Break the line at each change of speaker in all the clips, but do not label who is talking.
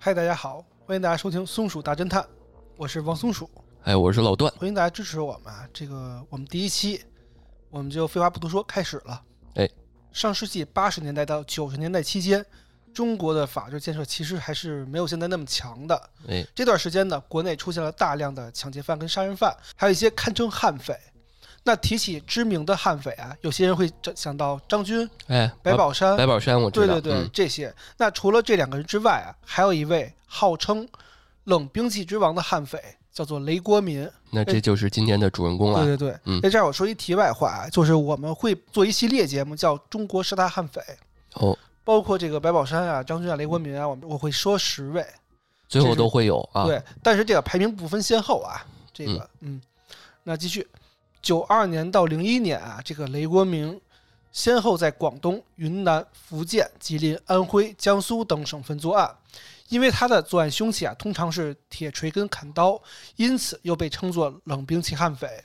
嗨，大家好，欢迎大家收听《松鼠大侦探》，我是王松鼠，
哎，我是老段。
欢迎大家支持我们啊！这个我们第一期，我们就废话不多说，开始了。
哎，
上世纪八十年代到九十年代期间，中国的法治建设其实还是没有现在那么强的。
哎，
这段时间呢，国内出现了大量的抢劫犯跟杀人犯，还有一些堪称悍匪。那提起知名的悍匪啊，有些人会想到张军、
哎，
白宝山、
白宝山，我知道。
对对对，这些。那除了这两个人之外啊，还有一位号称冷兵器之王的悍匪，叫做雷国民。
那这就是今天的主人公了。
对对对，
嗯。
在这儿我说一题外话啊，就是我们会做一系列节目，叫《中国十大悍匪》。
哦。
包括这个白宝山啊、张军啊、雷国民啊，我们我会说十位，
最后都会有啊。
对，但是这个排名不分先后啊。这个，嗯，那继续。九二年到零一年啊，这个雷国明先后在广东、云南、福建、吉林、安徽、江苏等省份作案。因为他的作案凶器啊，通常是铁锤跟砍刀，因此又被称作冷兵器悍匪。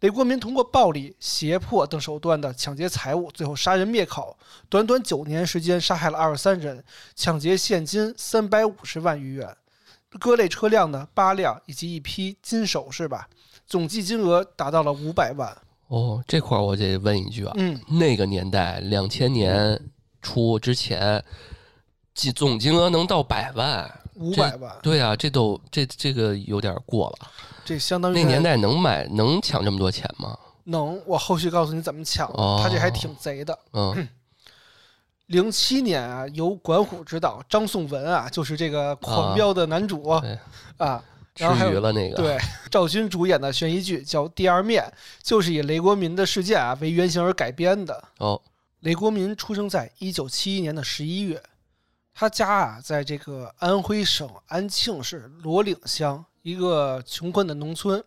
雷国民通过暴力、胁迫等手段的抢劫财物，最后杀人灭口。短短九年时间，杀害了二十三人，抢劫现金三百五十万余元，各类车辆呢八辆，以及一批金首饰吧。总计金额达到了五百万
哦，这块儿我得问一句啊，
嗯，
那个年代两千年初之前，计总金额能到百万？
五百万？
对啊，这都这这个有点过了，
这相当于
那年代能买能抢这么多钱吗？
能，我后续告诉你怎么抢。他这还挺贼的。
嗯，
零七年啊，由管虎执导，张颂文啊，就是这个狂飙的男主啊。然后还有
了那个
对赵军主演的悬疑剧叫《第二面》，就是以雷国民的事件啊为原型而改编的。
哦，
雷国民出生在一九七一年的十一月，他家啊在这个安徽省安庆市罗岭乡一个穷困的农村，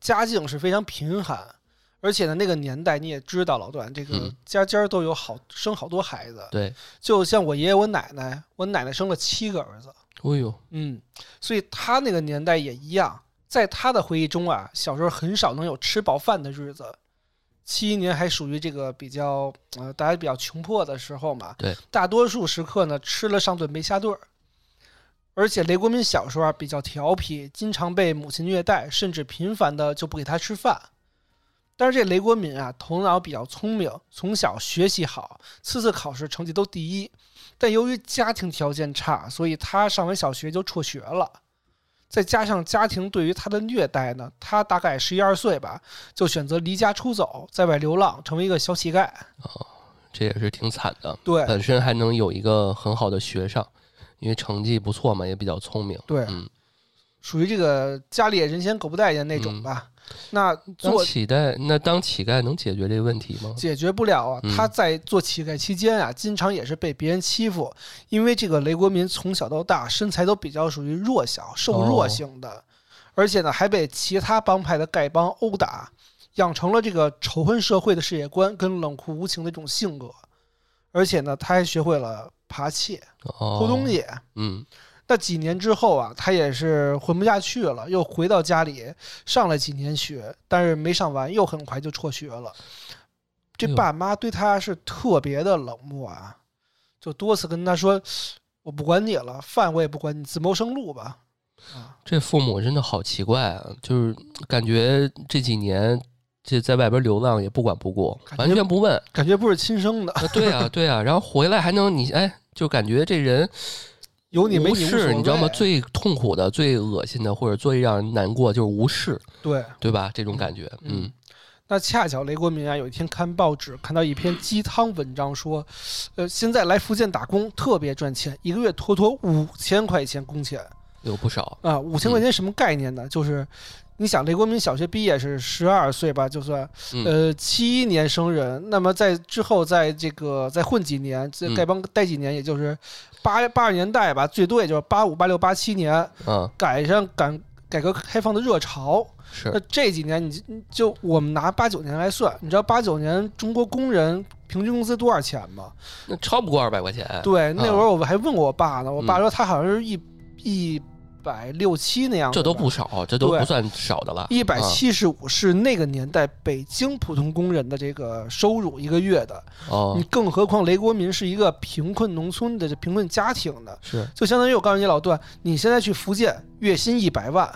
家境是非常贫寒，而且呢那个年代你也知道，老段这个家家都有好生好多孩子。
对，
就像我爷爷我奶奶，我奶奶生了七个儿子。
哦呦，
嗯，所以他那个年代也一样，在他的回忆中啊，小时候很少能有吃饱饭的日子。七一年还属于这个比较呃大家比较穷迫的时候嘛，
对，
大多数时刻呢吃了上顿没下顿儿。而且雷国民小时候啊比较调皮，经常被母亲虐待，甚至频繁的就不给他吃饭。但是这雷国民啊头脑比较聪明，从小学习好，次次考试成绩都第一。但由于家庭条件差，所以他上完小学就辍学了。再加上家庭对于他的虐待呢，他大概十一二岁吧，就选择离家出走，在外流浪，成为一个小乞丐。
哦，这也是挺惨的。
对，
本身还能有一个很好的学上，因为成绩不错嘛，也比较聪明。
对，
嗯，
属于这个家里人嫌狗不待见那种吧。那
做乞丐，那当乞丐能解决这个问题吗？
解决不了啊！他在做乞丐期间啊，经常也是被别人欺负。因为这个雷国民从小到大身材都比较属于弱小、瘦弱型的，而且呢还被其他帮派的丐帮殴打，养成了这个仇恨社会的世界观跟冷酷无情的这种性格。而且呢，他还学会了扒窃、偷东西。
嗯。
那几年之后啊，他也是混不下去了，又回到家里上了几年学，但是没上完，又很快就辍学了。这爸妈对他是特别的冷漠啊，就多次跟他说：“我不管你了，饭我也不管你，自谋生路吧。”啊，
这父母真的好奇怪啊，就是感觉这几年这在外边流浪也不管不顾，完全不问，
感觉不是亲生的。
对啊，对啊，然后回来还能你哎，就感觉这人。
有你没你无
视，你知道吗？最痛苦的、最恶心的，或者最让人难过，就是无视，
对
对吧？这种感觉，嗯。
那恰巧雷国民啊，有一天看报纸，看到一篇鸡汤文章，说，呃，现在来福建打工特别赚钱，一个月妥妥五千块钱工钱，
有不少
啊。五千块钱什么概念呢？就是你想，雷国民小学毕业是十二岁吧，就算，呃，七一年生人，那么在之后，在这个再混几年，在丐帮待几年，也就是八八十年代吧，最多也就是八五、八六、八七年，
嗯，
赶上赶改革开放的热潮。
是，
那这几年你就我们拿八九年来算，你知道八九年中国工人平均工资多少钱吗？
那超不过二百块钱。
对，那会儿我还问过我爸呢，我爸说他好像是一一百六七那样，
这都不少，这都不算少的了。
一百七十五是那个年代北京普通工人的这个收入一个月的。
哦，
你更何况雷国民是一个贫困农村的贫困家庭的，
是
就相当于我告诉你老段，你现在去福建，月薪一百万。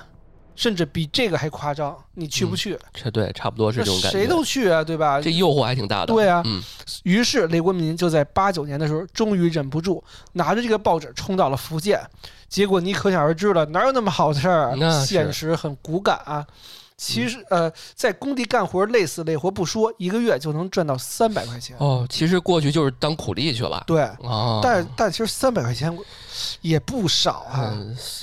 甚至比这个还夸张，你去不去？
这对，差不多是这种感
觉。谁都去啊，对吧？
这诱惑还挺大的。
对啊，
嗯。
于是雷国民就在八九年的时候，终于忍不住拿着这个报纸冲到了福建。结果你可想而知了，哪有那么好的事儿？现实很骨感啊。其实，呃，在工地干活累死累活不说，一个月就能赚到三百块钱。
哦，其实过去就是当苦力去了。
对，但但其实三百块钱也不少啊。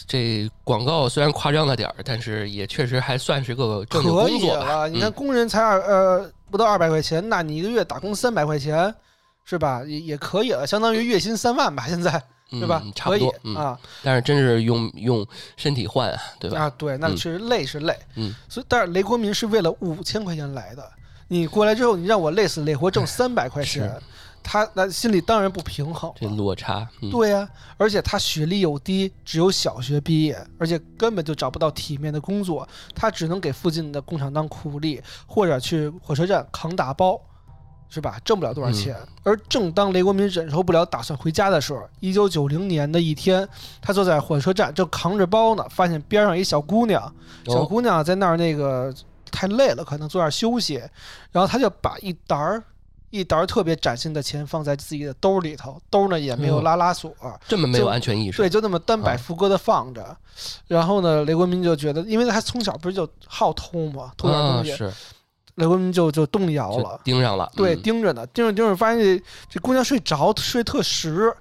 这广告虽然夸张了点儿，但是也确实还算是个正经
工作了。你看工人才二呃不到二百块钱，那你一个月打工三百块钱，是吧？也也可以了，相当于月薪三万吧，现在。对吧？
差不多啊，但是真是用用身体换啊，对吧？
啊，对，那确实累是累，嗯，所以但是雷国民是为了五千块钱来的，你过来之后，你让我累死累活挣 三百块钱，他那心里当然不平衡，
这落差，
对呀，而且他学历又低，只有小学毕业，而且根本就找不到体面的工作，他只能给附近的工厂当苦力，或者去火车站扛大包。是吧？挣不了多少钱。而正当雷国民忍受不了，打算回家的时候，一九九零年的一天，他坐在火车站正扛着包呢，发现边上一小姑娘，小姑娘在那儿那个太累了，可能坐那儿休息。然后他就把一沓儿一沓儿特别崭新的钱放在自己的兜里头，兜呢也没有拉拉锁，
这么没有安全意识。
对，就那么单摆副歌的放着。然后呢，雷国民就觉得，因为他从小不是就好偷嘛，偷点东西。
是。
雷国民就就动摇了，
盯上了，
对，盯着呢，盯着盯着，发现这这姑娘睡着，睡特实，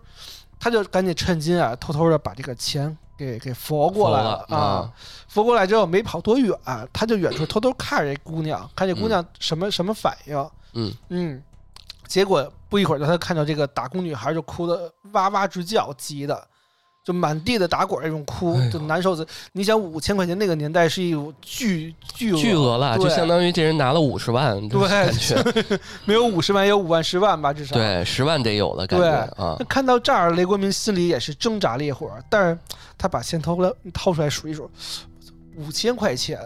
他就赶紧趁机啊，偷偷的把这个钱给给佛过来了啊，佛过来之后没跑多远，他就远处偷偷看着这姑娘，看这姑娘什么什么反应，嗯。嗯，结果不一会儿，他看到这个打工女孩就哭的哇哇直叫，急的。就满地的打滚那种哭，就难受死。你想五千块钱那个年代是一种巨巨
巨额了，就相当于这人拿了五十万，
对，没有五十万有五万十万吧，至少
对十万得有了。感觉啊，
看到这儿，雷国民心里也是挣扎烈火，但是他把钱掏来掏出来数一数，五千块钱。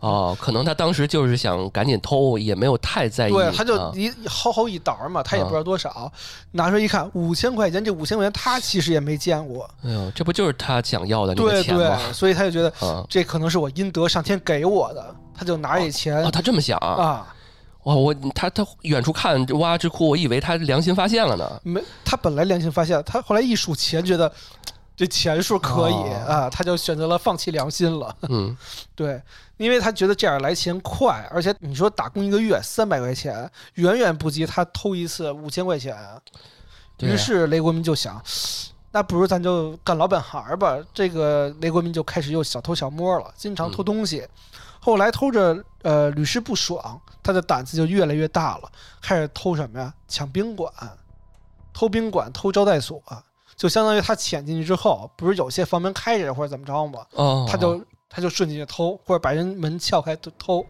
哦，可能他当时就是想赶紧偷，也没有太在意。
对，他就一薅薅一沓嘛，他也不知道多少，拿出来一看，五千块钱，这五千块钱他其实也没见过。
哎呦，这不就是他想要的那个钱
吗？所以他就觉得，这可能是我阴德上天给我的，他就拿这钱。
啊，他这么想
啊？
哇，我他他远处看哇直哭，我以为他良心发现了呢。
没，他本来良心发现，他后来一数钱，觉得。这钱数可以啊，他就选择了放弃良心了。
嗯，
对，因为他觉得这样来钱快，而且你说打工一个月三百块钱，远远不及他偷一次五千块钱。于是雷国民就想，那不如咱就干老本行吧。这个雷国民就开始又小偷小摸了，经常偷东西。后来偷着呃屡试不爽，他的胆子就越来越大了，开始偷什么呀？抢宾馆，偷宾馆，偷招待所。就相当于他潜进去之后，不是有些房门开着或者怎么着吗？哦，他就他就顺进去偷，或者把人门撬开偷。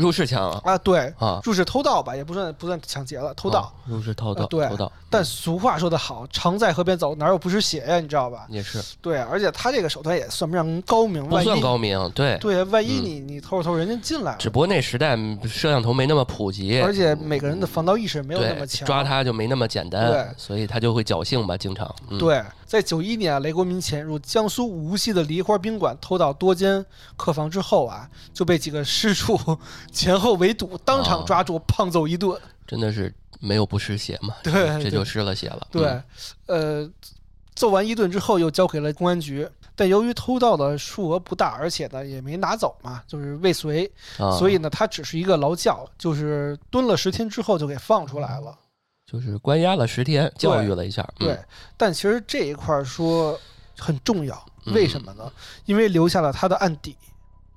入室抢
啊，对啊，入室偷盗吧，也不算不算抢劫了，偷盗。
入室偷盗，
对，
偷盗。
但俗话说得好，常在河边走，哪有不湿鞋呀？你知道吧？
也是。
对，而且他这个手段也算不上高明，
不算高明。对
对，万一你你偷着偷，人家进来了。
只不过那时代摄像头没那么普及，
而且每个人的防盗意识没有那么强，
抓他就没那么简单。
对，
所以他就会侥幸吧，经常。
对，在九一年，雷国民潜入江苏无锡的梨花宾馆，偷盗多间客房之后啊，就被几个失主 前后围堵。当场抓住，胖揍一顿，
真的是没有不湿鞋嘛？
对，
这就湿了鞋了。
对，呃，揍完一顿之后，又交给了公安局。但由于偷盗的数额不大，而且呢也没拿走嘛，就是未遂，所以呢他只是一个劳教，就是蹲了十天之后就给放出来了，
就是关押了十天，教育了一下。
对，但其实这一块说很重要，为什么呢？因为留下了他的案底。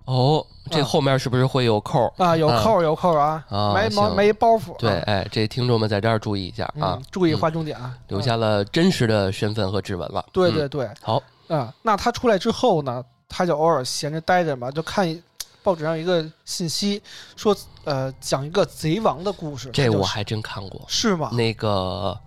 哦，这后面是不是会有扣
啊？有扣，有扣啊！没没没包袱。
对，哎，这听众们在这儿注意一下啊，
注意划重点啊！
留下了真实的身份和指纹了。
对对对，
好
啊。那他出来之后呢，他就偶尔闲着待着嘛，就看报纸上一个信息，说呃讲一个贼王的故事。
这我还真看过，
是吗？
那个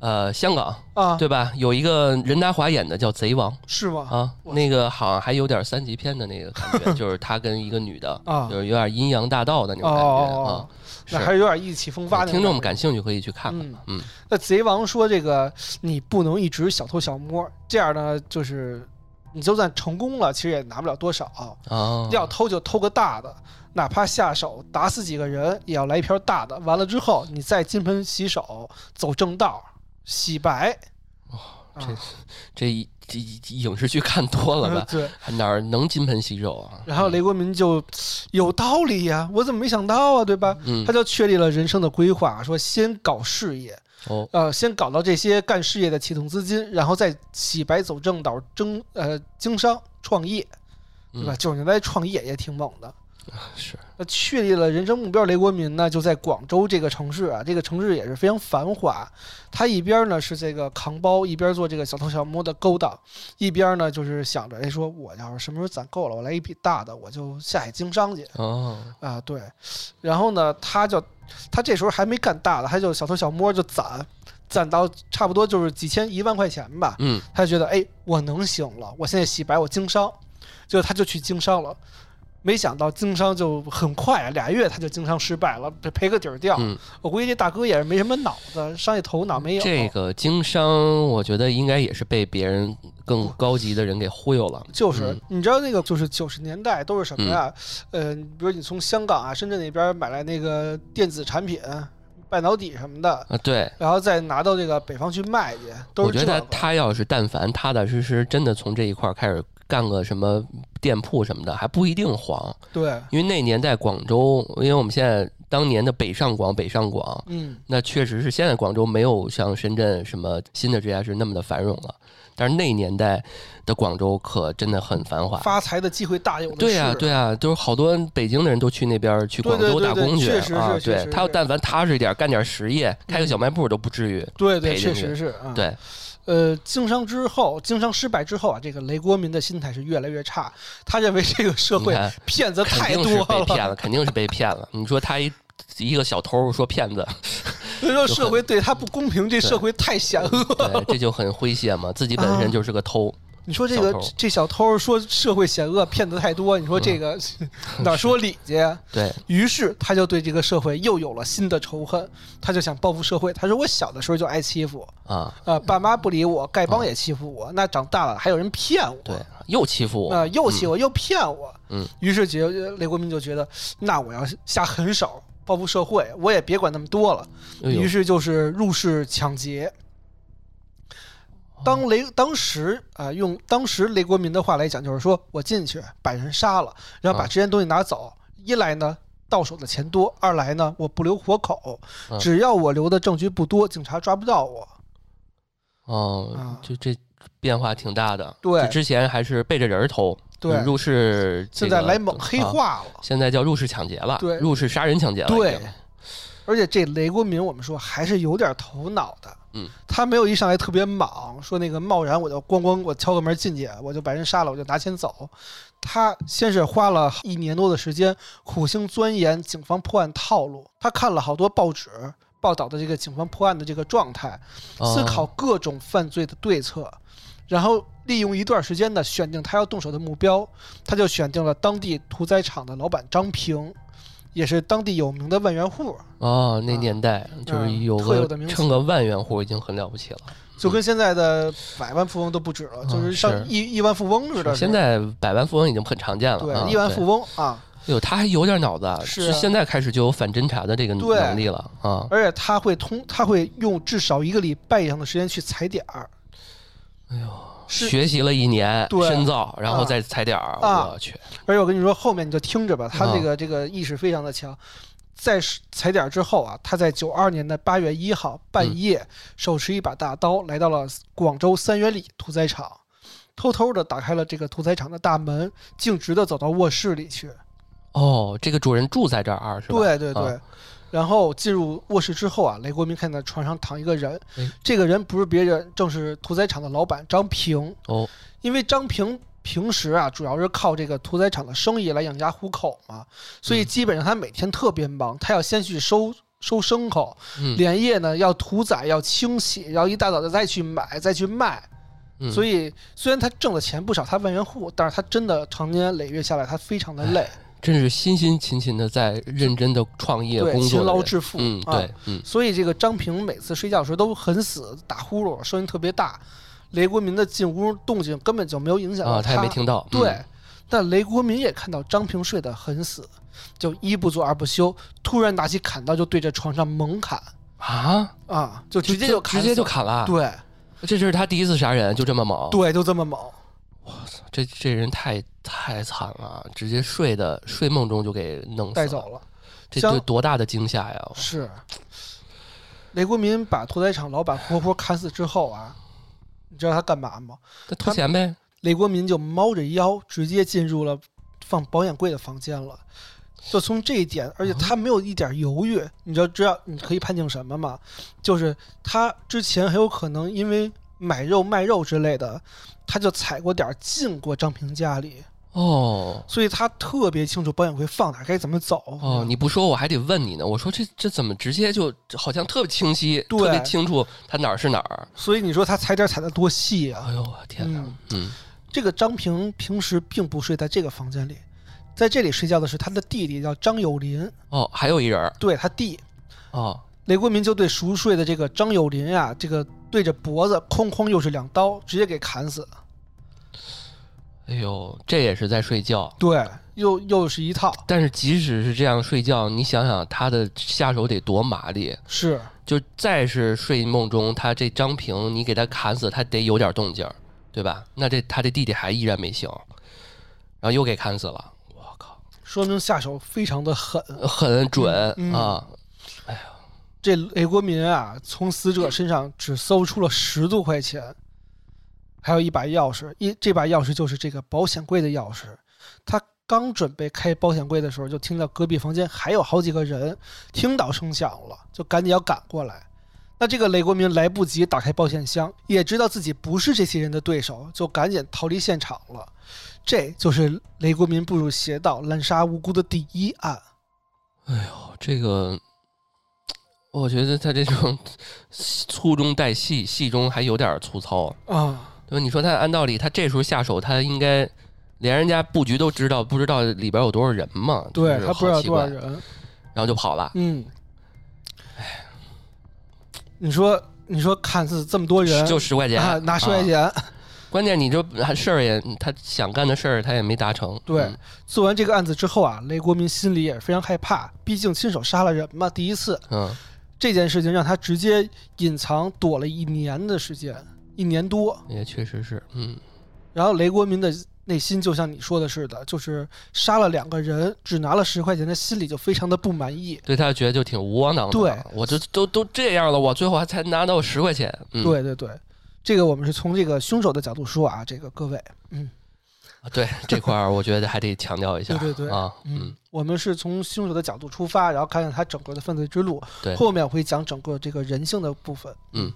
呃，香港
啊，
对吧？有一个任达华演的叫《贼王》
是吗？
啊，那个好像还有点三级片的那个感觉，就是他跟一个女的，
啊
就是有点阴阳大道的那种感觉啊
哦。那还是有点意气风发的
听众们
感
兴趣可以去看看
嗯。
嗯
那贼王说这个你不能一直小偷小摸，这样呢就是你就算成功了，其实也拿不了多少。
啊，
要偷就偷个大的，哪怕下手打死几个人，也要来一瓢大的。完了之后，你再金盆洗手，走正道，洗白。哦
这这一这一影视剧看多了吧？
对，
还哪儿能金盆洗手啊？
然后雷国民就有道理呀、我怎么没想到啊，对吧？
嗯
他就确立了人生的规划，说先搞事业，
哦
呃，先搞到这些干事业的启动资金，然后再洗白走正道，争呃经商创业，对吧？
嗯
九十年代创业也挺猛的。
是
那确立了人生目标，雷国民呢就在广州这个城市啊，这个城市也是非常繁华。他一边呢是这个扛包，一边做这个小偷小摸的勾当，一边呢就是想着，哎，说我要是什么时候攒够了，我来一笔大的，我就下海经商去
哦
啊。对，然后呢，他就他这时候还没干大的，他就小偷小摸就攒，攒到差不多就是几千一万块钱吧。
嗯
他就觉得，哎，我能行了，我现在洗白，我经商，就他就去经商了。没想到经商就很快啊，俩月他就经商失败了，赔赔个底儿掉。
嗯，
我估计这大哥也是没什么脑子，商业头脑没有。
这个经商，我觉得应该也是被别人更高级的人给忽悠了。
就是、
嗯
你知道那个就是九十年代都是什么呀？呃，比如你从香港啊、深圳那边买来那个电子产品、半导体什么的，
啊，对，
然后再拿到这个北方去卖去，都
我觉得他要是但凡踏踏实实，真的从这一块儿开始干个什么店铺什么的，还不一定黄。
对，
因为那年代广州，因为我们现在当年的北上广，北上广，
嗯，
那确实是现在广州没有像深圳什么新的直辖市那么的繁荣了，但是那年代的广州可真的很繁华。
发财的机会大有的是。
对呀、对呀、就是好多北京的人都去那边去广州打工去啊。对他要但凡踏实一点，干点实业，开个小卖部都不至于。
对对，确实是啊。
对，
呃，经商之后，经商失败之后啊，这个雷国民的心态是越来越差。他认为这个社会 骗子太多
被
了，
骗了，肯定是被骗了。你说他一一个小偷说骗子，
所以说社会对他不公平，这社会太险恶。
对，这就很诙谐嘛，自己本身就是个偷。
你说这个
小
这小偷说社会险恶，骗子太多，你说这个 哪说理去？
对，
于是他就对这个社会又有了新的仇恨，他就想报复社会。他说我小的时候就挨欺负，
啊，
呃，爸妈不理我，丐帮也欺负我，那长大了还有人骗我，
对，又欺负我。
啊，又欺负我，又骗我，
嗯，
于是觉雷国民就觉得，那我要下狠手报复社会，我也别管那么多了，于是就是入室抢劫。
哦
当雷当时啊、用当时雷国民的话来讲，就是说我进去把人杀了，然后把
啊
这些东西拿走。一来呢，到手的钱多；二来呢，我不留活口，
嗯
只要我留的证据不多，警察抓不到我。
哦
啊，
就这变化挺大的。
对
之前还是背着人偷，
对，
入室这
现在来猛黑
啊
化了。
现在叫入室抢劫了，
对
入室杀人抢劫了。
对，而且这雷国民，我们说还是有点头脑的。
嗯，
他没有一上来特别莽，说那个贸然我就咣咣我敲个门进去，我就把人杀了，我就拿钱走。他先是花了一年多的时间，苦心钻研警方破案套路。他看了好多报纸报道的这个警方破案的这个状态，思考
哦
各种犯罪的对策，然后利用一段时间呢，选定他要动手的目标。他就选定了当地屠宰场的老板张平，也是当地有名的万元户。
哦，那
啊
年代就是
嗯
有
特有的名气
个称个万元户已经很了不起了。
就跟现在的百万富翁都不止了，
嗯
就是像亿亿万富翁似的。
现在百万富翁已经很常见了
对
啊，对
亿万富翁啊，
哟，他还有点脑子，
是啊
现在开始就有反侦查的这个
对
能力了啊。
而且他会通，他会用至少一个礼拜以上的时间去踩点儿。
哎呦，
是
学习了一年，深造，然后
啊
再踩点儿，
啊
我去，
而且我跟你说，后面你就听着吧，他
啊
这个、这个意识非常的强。在踩点儿之后啊，他在九二年的八月一号半夜，手持一把大刀来到了广州三元里屠宰场，偷偷的打开了这个屠宰场的大门，径直的走到卧室里去。
哦，这个主人住在这儿是吧？
对对对。
啊
然后进入卧室之后啊，雷国民看到床上躺一个人，
哎。
这个人不是别人，正是屠宰场的老板张平。
哦，
因为张平平时啊，主要是靠这个屠宰场的生意来养家糊口嘛，所以
嗯。
基本上他每天特别忙，他要先去收收牲口，
嗯，
连夜呢要屠宰，要清洗，然后一大早的再去买，再去卖。
嗯。
所以虽然他挣的钱不少，他万元户，但是他真的长年累月下来，他非常的累，
真是辛辛勤勤的在认真的创业
对，
工作
勤，劳致富。
嗯，
啊。
对，嗯。
所以这个张平每次睡觉的时候都很死，打呼噜，声音特别大。雷国民的进屋动静根本就没有影响到
啊，他也没听到，嗯。
对，但雷国民也看到张平睡得很死，就一不做二不休，突然拿起砍刀就对着床上猛砍。
啊，
啊，就直接
就直接就砍了，
对。
这是他第一次杀人，就这么猛，
对，就这么猛。
这这人太太惨了，直接睡的睡梦中就给弄死，
带走了。
这这多大的惊吓呀！
是，雷国民把屠宰场老板活活砍死之后啊，你知道他干嘛吗？
他偷钱呗，
雷国民就猫着腰直接进入了放保险柜的房间了。就从这一点，而且他没有一点犹豫，你知道知道你可以判定什么吗？就是他之前很有可能因为买肉卖肉之类的，他就踩过点儿进过张平家里，
哦
所以他特别清楚保险柜放哪儿该怎么走。
哦，你不说我还得问你呢。我说这这怎么直接就好像特别清晰，特别清楚他哪儿是哪儿。
所以你说他踩点儿踩的多细啊！
哎呦我天哪！
嗯
嗯
这个张平平时并不睡在这个房间里，在这里睡觉的是他的弟弟，叫张友林。
哦，还有一人儿
对他弟，
哦，
雷国民就对熟睡的这个张友林啊，这个对着脖子哐哐又是两刀，直接给砍死。
哎呦，这也是在睡觉。
对，又又是一套，
但是即使是这样睡觉，你想想他的下手得多麻利。
是
就再是睡梦中，他这张平你给他砍死，他得有点动静，对吧？那这他这弟弟还依然没醒，然后又给砍死了。我靠，
说明下手非常的狠。
很准、
嗯
啊！
这雷国民啊，从死者身上只搜出了十多块钱，还有一把钥匙，一这把钥匙就是这个保险柜的钥匙。他刚准备开保险柜的时候，就听到隔壁房间还有好几个人，听到声响了，就赶紧要赶过来。那这个雷国民来不及打开保险箱，也知道自己不是这些人的对手，就赶紧逃离现场了。这就是雷国民步入邪道、滥杀无辜的第一案。
哎呦，这个，我觉得他这种 粗中带细，细中还有点粗糙。
啊，
对吧？你说他按道理，他这时候下手，他应该连人家布局都知道，不知道里边有多少人嘛？就是
对他不知道多少人，
然后就跑了。
嗯，哎你说你说看似这么多人，
就十块钱，
啊，拿十块
啊
钱，
关键你这还事儿也，他想干的事儿他也没达成。
对
嗯
做完这个案子之后啊，雷国民心里也是非常害怕，毕竟亲手杀了人嘛，第一次
嗯，
这件事情让他直接隐藏躲了一年的时间，一年多。
也确实是，嗯，
然后雷国民的内心就像你说的似的，就是杀了两个人，只拿了十块钱，他心里就非常的不满意。
对他觉得就挺窝囊的。
对，
我这都都这样了，我最后还才拿到十块钱。嗯、
对对对，这个我们是从这个凶手的角度说啊，这个各位，嗯
啊 对这块儿，我觉得还得强调一下。
对对对
啊，
嗯
嗯，，
我们是从凶手的角度出发，然后看看他整个的犯罪之路，
对
后面会讲整个这个人性的部分。
嗯，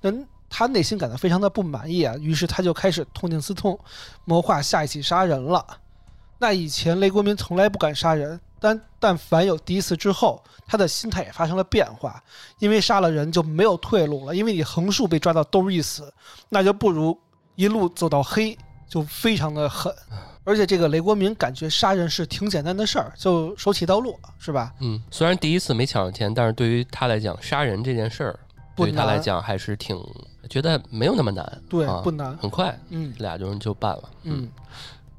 那他内心感到非常的不满意啊，于是他就开始痛定思痛，谋划下一起杀人了。那以前雷国民从来不敢杀人，但但凡有第一次之后，他的心态也发生了变化，因为杀了人就没有退路了，因为你横竖被抓到都是一死，那就不如一路走到黑，就非常的狠。而且这个雷国民感觉杀人是挺简单的事儿，就手起刀落，是吧？
嗯，虽然第一次没抢着钱，但是对于他来讲，杀人这件事儿对于他来讲还是挺觉得没有那么难。
对，
啊
不难。
很快，
嗯
俩人就办了。
嗯，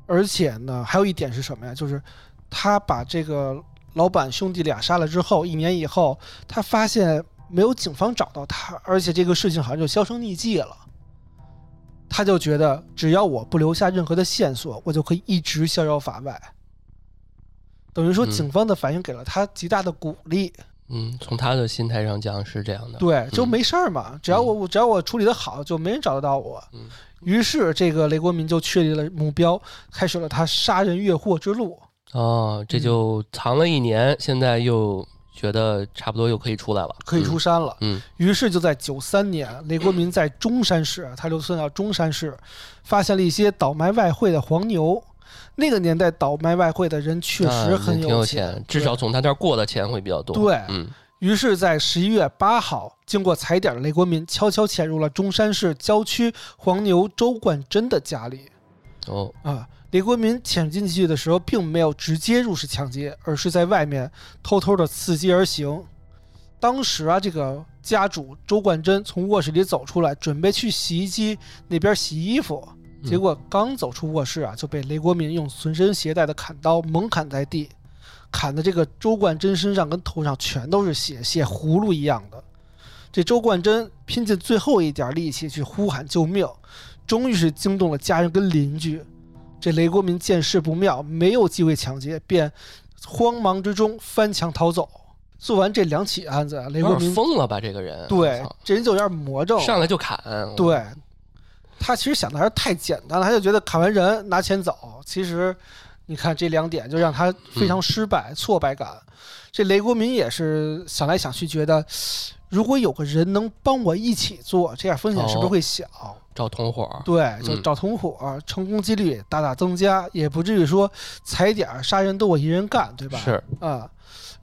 而且呢，还有一点是什么呀？就是他把这个老板兄弟俩杀了之后，一年以后，他发现没有警方找到他，而且这个事情好像就销声匿迹了。他就觉得，只要我不留下任何的线索，我就可以一直逍遥法外。等于说，
嗯
警方的反应给了他极大的鼓励。
嗯，从他的心态上讲是这样的。
对，就
嗯
没事儿嘛，只要我我只要我处理的好，就没人找得到我。
嗯
于是，这个雷国民就确立了目标，开始了他杀人越货之路。
哦，这就藏了一年，现在又觉得差不多又可以出来了，
可以出山了。
嗯。
于是就在九三年，雷国民在中山市，他流窜到中山市，发现了一些倒卖外汇的黄牛。那个年代倒卖外汇的人确
啊
实很
挺有
钱，
至少从他那儿过的钱会比较多。
对
嗯
于是，在十一月八号，经过踩点的雷国民悄悄潜入了中山市郊区黄牛周冠珍的家里。
哦，
啊，雷国民潜进去的时候，并没有直接入室抢劫，而是在外面偷偷的伺机而行。当时啊，这个家主周冠珍从卧室里走出来，准备去洗衣机那边洗衣服，
嗯
结果刚走出卧室啊，就被雷国民用随身携带的砍刀猛砍在地，砍的这个周冠珍身上跟头上全都是血，血葫芦一样的。这周冠珍拼尽最后一点力气去呼喊救命，终于是惊动了家人跟邻居。这雷国民见势不妙，没有机会抢劫，便慌忙之中翻墙逃走。做完这两起案子啊，雷国民
疯了吧？这个人，
对这人就有点魔怔，
上来就砍，
对，他其实想的还是太简单了，他就觉得砍完人拿钱走。其实，你看这两点就让他非常失败、挫败感。这雷国民也是想来想去，觉得如果有个人能帮我一起做，这样风险是不是会小？
找同伙，
对，就
嗯
找同伙，成功几率大大增加，也不至于说踩点儿杀人都我一人干，对吧？
是，
啊、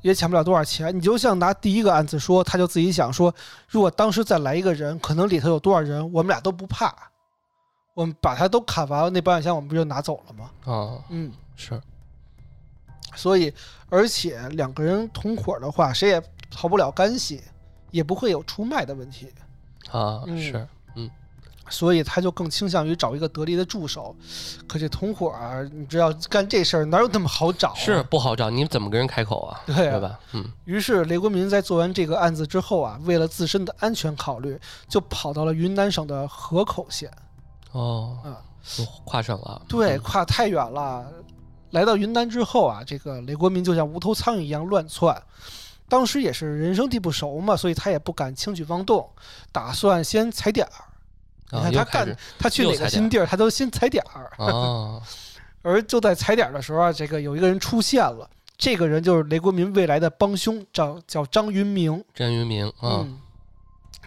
也抢不了多少钱。你就像拿第一个案子说，他就自己想说，如果当时再来一个人，可能里头有多少人，我们俩都不怕，我们把他都砍完了，那保险箱我们不就拿走了吗？
啊，
嗯，
是，
所以而且两个人同伙的话，谁也逃不了干系，也不会有出卖的问题。
啊，
嗯
是，
所以他就更倾向于找一个得力的助手。可这同伙儿，你知道干这事儿哪有那么好找、啊？
是不好找，你怎么跟人开口啊？
对啊
对吧？嗯，
于是雷国民在做完这个案子之后啊，为了自身的安全考虑，就跑到了云南省的河口县。
哦，
啊
跨省了，
对，
嗯
跨太远了。来到云南之后啊，这个雷国民就像无头苍蝇一样乱窜。当时也是人生地不熟嘛，所以他也不敢轻举妄动，打算先踩点儿。你
啊，
看他干他去哪个新地儿，他都先踩点儿。
啊，
而就在踩点儿的时候啊，这个有一个人出现了，这个人就是雷国民未来的帮凶，叫叫张云明。
张云明啊，
嗯，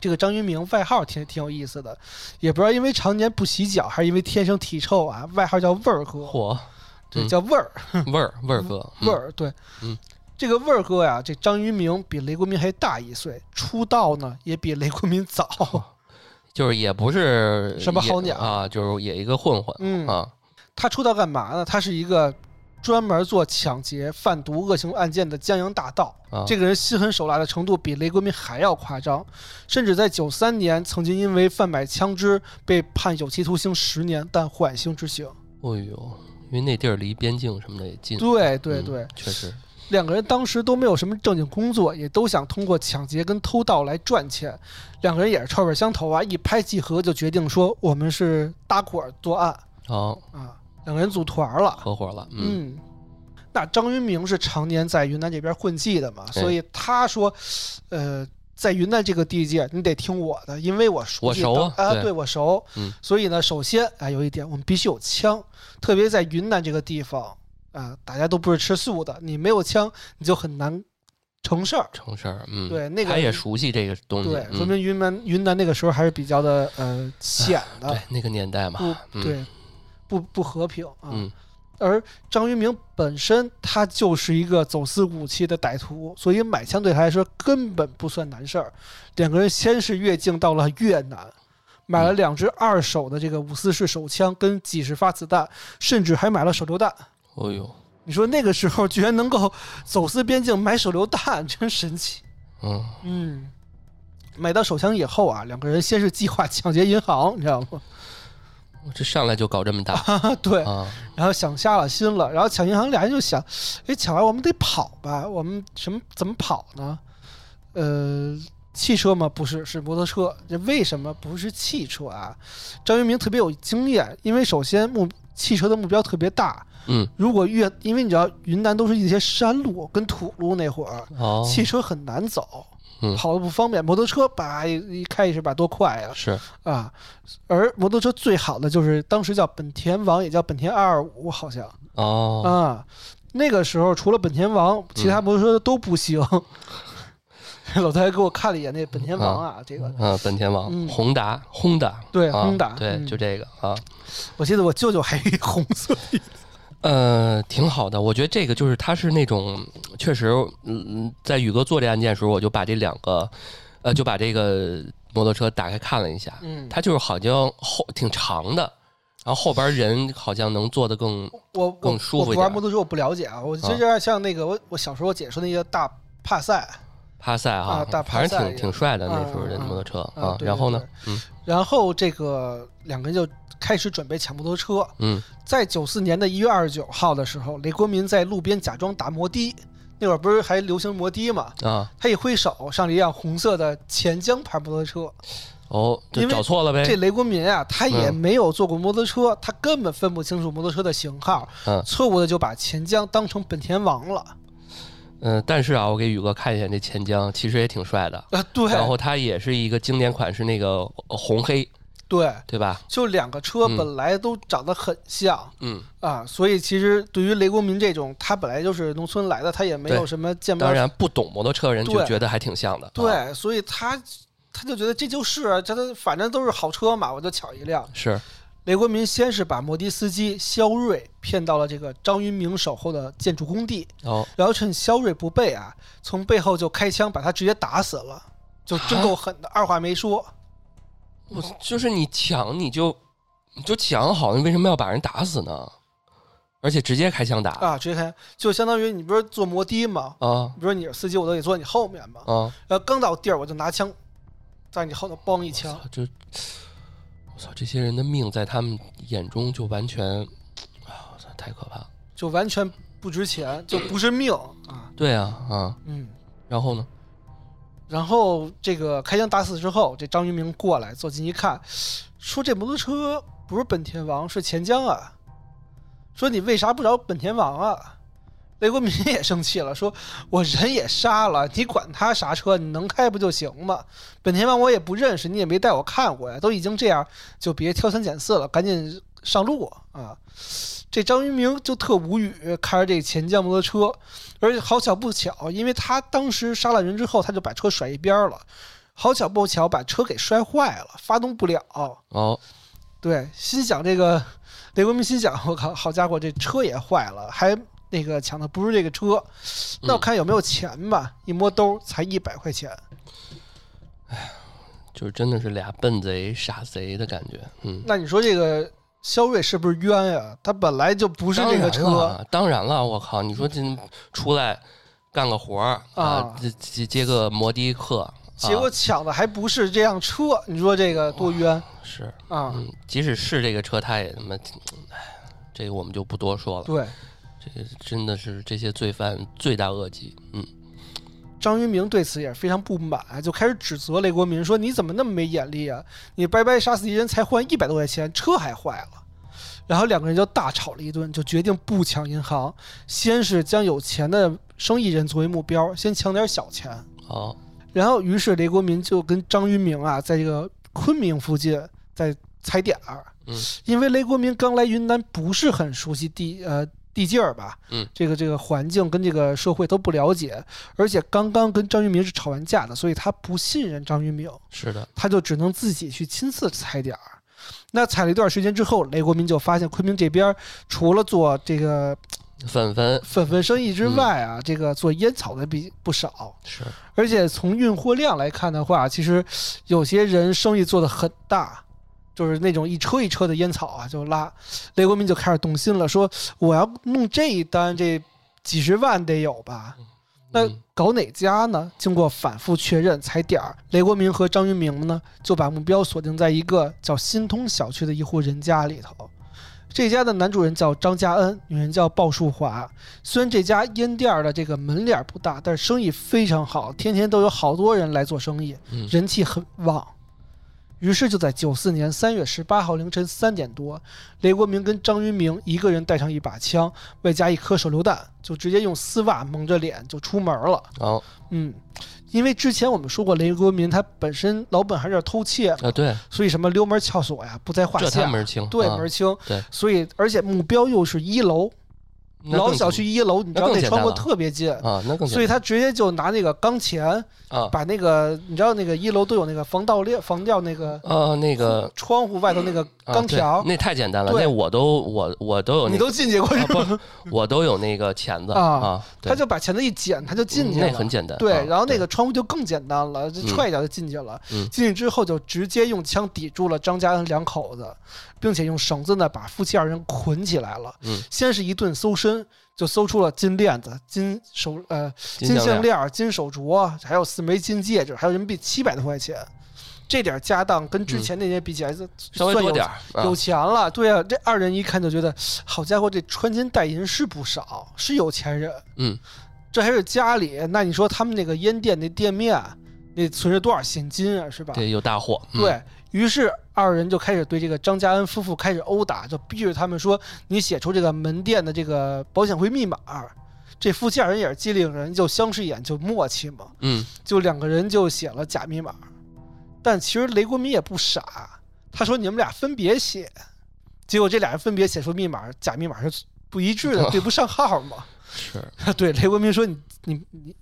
这个张云明外号挺挺有意思的，也不知道因为常年不洗脚，还是因为天生体臭啊，外号叫味儿哥，
嚯，
叫味儿
味儿味儿哥，嗯
味儿，对，
嗯。
这个味儿哥呀，这张云明比雷国民还大一岁，出道呢也比雷国民早。
就是也不是
什么好鸟
啊，就是也一个混混
嗯，
啊，
他出道干嘛呢？他是一个专门做抢劫、贩毒恶性案件的江洋大盗。
啊
这个人心狠手辣的程度比雷国民还要夸张，甚至在九三年曾经因为贩卖枪支被判有期徒刑十年，但缓刑执行。
哎呦，因为那地儿离边境什么的也近，嗯
对对对，
确实，
两个人当时都没有什么正经工作，也都想通过抢劫跟偷盗来赚钱。两个人也是臭味相投啊，一拍即合，就决定说我们是搭伙儿作案
好
啊。两个人组团了，
合伙了，嗯，
嗯。那张云明是常年在云南这边混迹的嘛，所以他说，呃，在云南这个地界，你得听我的，因为我熟悉
我熟啊
啊，
对
对我熟。
嗯
所以呢，首先啊，有一点我们必须有枪，特别在云南这个地方啊，大家都不是吃素的，你没有枪，你就很难成事儿。
成事儿，嗯，
对那个
他也熟悉这个东西，
对，
嗯
说明云南云南那个时候还是比较的呃险的，
对那个年代嘛，
对，不不和平啊。
嗯
而张云明本身他就是一个走私武器的歹徒，所以买枪对他来说根本不算难事儿。两个人先是越境到了越南，买了两支二手的这个五四式手枪跟几十发子弹，甚至还买了手榴弹。
哦呦，
你说那个时候居然能够走私边境买手榴弹，真神奇。
嗯，
嗯，买到手枪以后啊，两个人先是计划抢劫银行，你知道吗？
这上来就搞这么大
对，
啊，
然后想瞎了心了，然后抢银行，俩人就想，哎，抢完我们得跑吧？我们什么怎么跑呢？呃，汽车吗？不是，是摩托车。这为什么不是汽车啊？张云明特别有经验，因为首先目汽车的目标特别大，
嗯，
如果越因为你知道云南都是一些山路跟土路，那会儿
哦，
汽车很难走。
嗯。
跑的不方便，摩托车叭一一开一是把多快呀
是，
啊！而摩托车最好的就是当时叫本田王，也叫本田二二五，好像。
哦，
啊，那个时候除了本田王，其他摩托车都不行。老太太给我看了一眼那本田王啊，这个。
嗯，本田王
嗯，
宏达，宏达，啊
对宏达
对，
嗯。
就这个啊，
我记得我舅舅还有一红色的，
呃，挺好的，我觉得这个就是他是那种确实，嗯，在宇哥做这案件的时候，我就把这两个，呃，就把这个摩托车打开看了一下，
嗯，
它就是好像后挺长的，然后后边人好像能坐得更
我我
更舒服一点
我玩摩托车，我不了解啊。我就有点像那个我我小时候我姐说那个大帕赛，
帕赛哈，
啊大帕
反正
赛
挺挺帅的
啊
那时候的
啊
摩托车
啊
然后呢，嗯
然后这个两个人就开始准备抢摩托车。
嗯
在九四年的一月二十九号的时候，雷国民在路边假装打摩的，那会儿不是还流行摩的嘛？
啊
他一挥手，上了一辆红色的钱江牌摩托车。
哦，就
因为
找错了呗，
这雷国民啊，他也
嗯
没有坐过摩托车，他根本分不清楚摩托车的型号，
嗯
错误的就把钱江当成本田王了。
嗯，但是啊，我给宇哥看一下这钱江，其实也挺帅的，
啊，对，
然后它也是一个经典款是，那个呃红黑，
对，
对吧？
就两个车
嗯
本来都长得很像、
嗯，
啊，所以其实对于雷国民这种，他本来就是农村来的，他也没有什么见
当然不懂摩托车的人就觉得还挺像的，啊，
对，所以他他就觉得这就是啊这他反正都是好车嘛，我就抢一辆。
是，
雷国民先是把摩的司机肖瑞骗到了这个张云明守候的建筑工地，
哦，
然后趁肖瑞不备啊，从背后就开枪把他直接打死了，就真够狠的，二话没说。
我就是你抢你就你就抢好，你为什么要把人打死呢？而且直接开枪打
啊，直接开，就相当于你不是坐摩的吗？
啊
比如说你是司机，我都得坐你后面嘛。
啊！
然后刚到地儿，我就拿枪在你后头嘣一枪
操，这我操，这些人的命在他们眼中就完全啊，我操，太可怕了。
就完全不值钱，就不是命啊。
对啊啊，
嗯，
然后呢？
然后这个开枪打死之后，这张云明过来走近一看，说这摩托车不是本田王，是钱江啊。说你为啥不找本田王啊？雷国民也生气了，说我人也杀了，你管他啥车，你能开不就行吗？本田王我也不认识，你也没带我看过呀，都已经这样，就别挑三拣四了，赶紧上路啊！这张云明就特无语，开着这钱江摩托车，而且好巧不巧，因为他当时杀了人之后，他就把车甩一边了，好巧不巧把车给摔坏了，发动不了。
哦，
对，心想这个雷国民心想，我靠，好家伙，这车也坏了，还那个抢的不是这个车，那我看有没有钱吧。一摸兜才一百块钱，哎
就是真的是俩笨贼傻贼的感觉。嗯，
那你说这个肖瑞是不是冤呀？他本来就不是这个车，
了，当然了，我靠，你说这出来干个活儿啊
啊，
接接接个摩的客，
结果
啊
抢的还不是这辆车，你说这个多冤
是，
啊？
嗯，即使是这个车，他也他妈，哎，这个我们就不多说了。
对，
这个真的是这些罪犯罪大恶极。嗯，
张云明对此也是非常不满，就开始指责雷国民说：“你怎么那么没眼力啊？你白白杀死一人才换一百多块钱，车还坏了。”然后两个人就大吵了一顿，就决定不抢银行，先是将有钱的生意人作为目标，先抢点小钱。
哦，
然后，于是雷国民就跟张云明啊，在这个昆明附近在踩点儿。
嗯，
因为雷国民刚来云南，不是很熟悉地呃地界儿吧，
嗯，
这个这个环境跟这个社会都不了解，而且刚刚跟张云明是吵完架的，所以他不信任张云明，
是的，
他就只能自己去亲自踩点儿。那踩了一段时间之后，雷国民就发现昆明这边除了做这个
粉粉。
粉粉生意之外
嗯。
啊，这个做烟草的比不少，
是，
而且从运货量来看的话，其实有些人生意做得很大，就是那种一车一车的烟草啊就拉。雷国民就开始动心了，说我要弄这一单，这几十万得有吧？那
嗯
搞哪家呢？经过反复确认踩点儿，雷国民和张云明呢就把目标锁定在一个叫新通小区的一户人家里头。这家的男主人叫张家恩，女人叫鲍树华。虽然这家烟店儿的这个门脸儿不大，但是生意非常好，天天都有好多人来做生意，
嗯
人气很旺。于是就在九四年三月十八号凌晨三点多，雷国明跟张云明一个人带上一把枪，外加一颗手榴弹，就直接用丝袜蒙着脸就出门了。
哦
嗯，因为之前我们说过，雷国民他本身老本还是偷窃嘛，
啊，对，
所以什么溜门撬锁呀不在话下。
门儿清，
对，
啊
门儿清。
对，
所以而且目标又是一楼，老小区一楼，你知道
那
窗户特别近，
啊，那更
所以他直接就拿那个钢钳
啊
把那个，你知道那个一楼都有那个防盗链、防掉那个
啊那个
窗户外头那个钢条，
那太简单了，那我都我我都有那个
你都进去过是
啊
吧？
我都有那个钳子
啊他就把钳子一剪，他就进去了。
那很简单。
对，
啊
然后那个窗户就更简单了，就
嗯
踹一脚就进去了。
嗯
进去之后就直接用枪抵住了张家恩两口子，并且用绳子呢把夫妻二人捆起来了。
嗯
先是一顿搜身，就搜出了金链子、金手呃
金项链
金手镯，还有四枚金戒指，还有人民币七百多块钱。这点家当跟之前那些比起来，
嗯稍微多点
有钱了。对啊，这二人一看就觉得，好家伙，这穿金戴银是不少，是有钱人。
嗯，
这还是家里，那你说他们那个烟店那店面，那存着多少现金啊，是吧？
对，有大货。嗯
对于是，二人就开始对这个张家恩夫妇开始殴打，就逼着他们说：“你写出这个门店的这个保险柜密码。”这夫妻二人也是机灵人，就相视一眼就默契嘛，
嗯
就两个人就写了假密码。但其实雷国民也不傻，他说：“你们俩分别写。”结果这俩人分别写出密码，假密码是不一致的，对不上号嘛。
是
对，雷国民说你：“你你你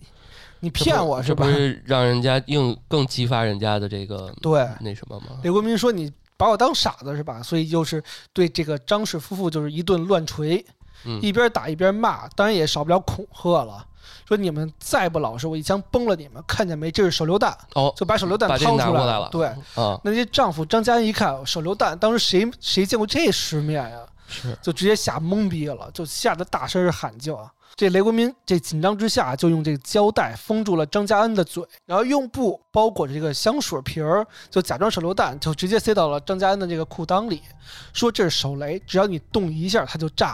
骗我是吧
这不是让人家硬更激发人家的这个？”
对，
那什么吗？
李国民说：“你把我当傻子是吧？”所以就是对这个张氏夫妇就是一顿乱锤，
嗯
一边打一边骂，当然也少不了恐吓了，说你们再不老实，我一枪崩了你们！看见没？这是手榴弹，
哦，
就把手榴弹掏出来
了
对，
啊，
那些丈夫张嘉恩一看手榴弹，当时谁谁见过这世面呀？
是
就直接吓懵逼了，就吓得大声喊叫啊！这雷国民这紧张之下，就用这个胶带封住了张家恩的嘴，然后用布包裹着这个香水瓶儿，就假装手榴弹，就直接塞到了张家恩的这个裤裆里，说这是手雷，只要你动一下，它就炸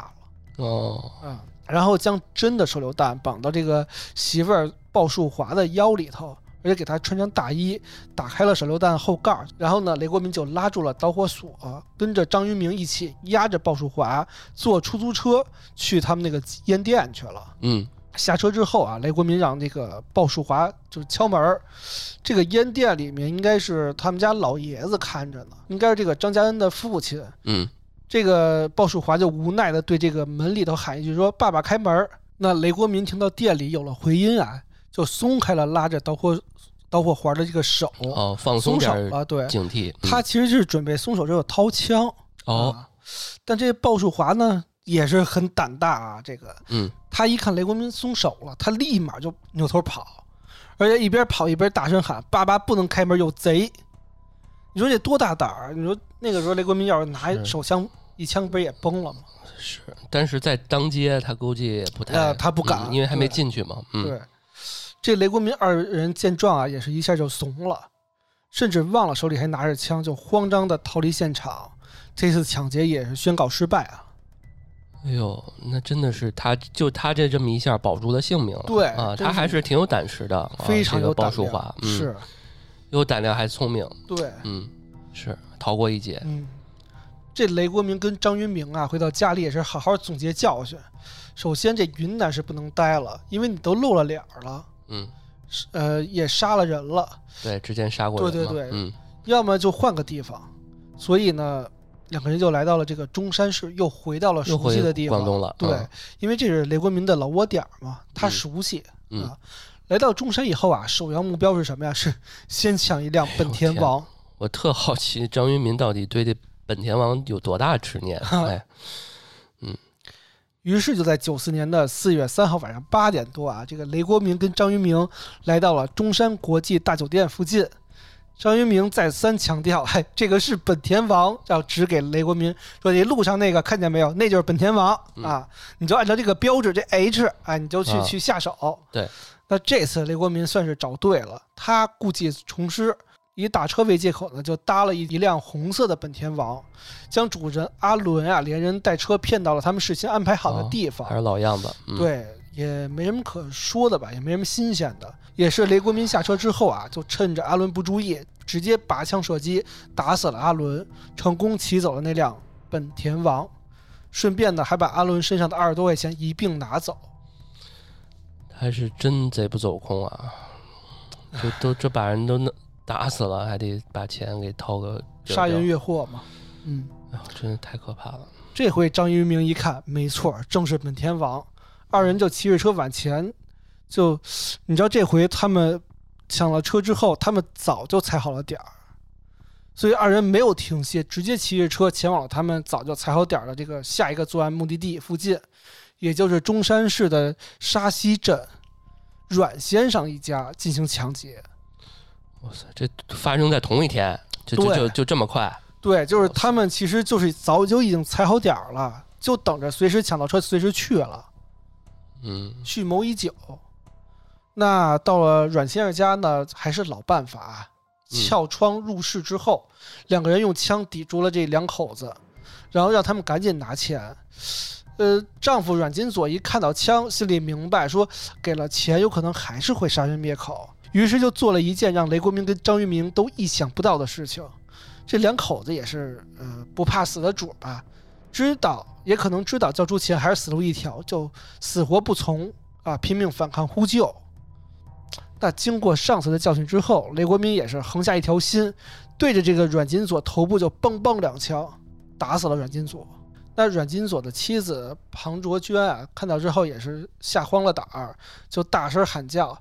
了
哦，
啊！然后将真的手榴弹绑到这个媳妇儿鲍树华的腰里头，而且给他穿上大衣，打开了手榴弹后盖儿，然后呢，雷国民就拉住了导火索，跟着张云明一起压着鲍树华坐出租车去他们那个烟店去了。
嗯
下车之后啊，雷国民让那个鲍树华就是敲门儿，这个烟店里面应该是他们家老爷子看着呢，应该是这个张家恩的父亲。
嗯
这个鲍树华就无奈的对这个门里头喊一句说：“爸爸开门。”那雷国民听到店里有了回音啊，就松开了拉着导火导火环的这个手，
哦，放
松手了。对，
警惕。嗯
他其实是准备松手之后掏枪。
哦，
啊，但这鲍树华呢也是很胆大啊，这个
嗯
他一看雷国民松手了，他立马就扭头跑，而且一边跑一边大声喊：“爸爸不能开门，有贼！”你说这多大胆儿？你说那个时候雷国民要是拿手枪一枪，不是也崩了吗？
是，但是在当街他估计也不太，
呃他不敢
嗯因为还没进去嘛。嗯，
对，这雷国民二人见状啊，也是一下就怂了，甚至忘了手里还拿着枪，就慌张的逃离现场。这次抢劫也是宣告失败啊！
哎呦，那真的是他，就他这这么一下保住了性命了。
对
啊，他还
是
是挺有胆识的，啊
非常
这个
有胆量，
鲍淑华，嗯，
是
有胆量还聪明，
对，
嗯，是逃过一劫。
嗯，这雷国民跟张云明啊，回到家里也是好好总结教训。首先，这云南是不能待了，因为你都露了脸儿了，
嗯，
呃，也杀了人了，
对，之前杀过人。
对对对
嗯
要么就换个地方。所以呢，两个人就来到了这个中山市，又回到了熟悉的地方。
广东了。
对，
嗯
因为这是雷国民的老窝点儿嘛，他
嗯
熟悉、
嗯
啊。来到中山以后啊，首要目标是什么呀？是先抢一辆本田
天
王。
我特好奇张云民到底对这本田王有多大执念？哎，
于是就在九四年的四月三号晚上八点多啊，这个雷国民跟张云明来到了中山国际大酒店附近。张云明再三强调：“哎，这个是本田王。”要指给雷国民说：“你路上那个看见没有？那就是本田王
嗯
啊！你就按照这个标志，这 H，哎，你就去、
啊
去下手。”
对。
那这次雷国民算是找对了，他故技重施，以打车为借口呢，就搭了一一辆红色的本田王，将主人阿伦啊连人带车骗到了他们事先安排好的
哦
地方。
还是老样子。嗯、，
对，也没什么可说的吧，也没什么新鲜的。也是雷国民下车之后啊，就趁着阿伦不注意，直接拔枪射击，打死了阿伦，成功骑走了那辆本田王，顺便呢还把阿伦身上的二十多块钱一并拿走。
还是真贼不走空啊！就都这把人都弄打死了，还得把钱给掏个
杀人越货嘛。嗯，
哎呦真是太可怕了。
这回张云明一看，没错，正是本田王。二人就骑着车往前，就你知道这回他们抢了车之后，他们早就踩好了点儿，所以二人没有停歇，直接骑着车前往了他们早就踩好点儿的这个下一个作案目的地附近，也就是中山市的沙溪镇阮先生一家进行抢劫。
哇塞，这发生在同一天，就就就就这么快？
对，就是他们其实就是早就已经踩好点儿了，就等着随时抢到车，随时去了。
嗯
蓄谋已久。那到了阮先生家呢，还是老办法，
嗯
撬窗入室之后，两个人用枪抵住了这两口子，然后让他们赶紧拿钱。呃，丈夫阮金佐一看到枪，心里明白说给了钱，有可能还是会杀人灭口，于是就做了一件让雷国明跟张玉明都意想不到的事情。这两口子也是呃不怕死的主吧，知道也可能知道交出钱还是死路一条，就死活不从啊，拼命反抗呼救。那经过上次的教训之后，雷国民也是横下一条心，对着这个阮金锁头部就嘣嘣两枪，打死了阮金锁。那阮金锁的妻子庞卓娟啊，看到之后也是吓慌了胆儿，就大声喊叫。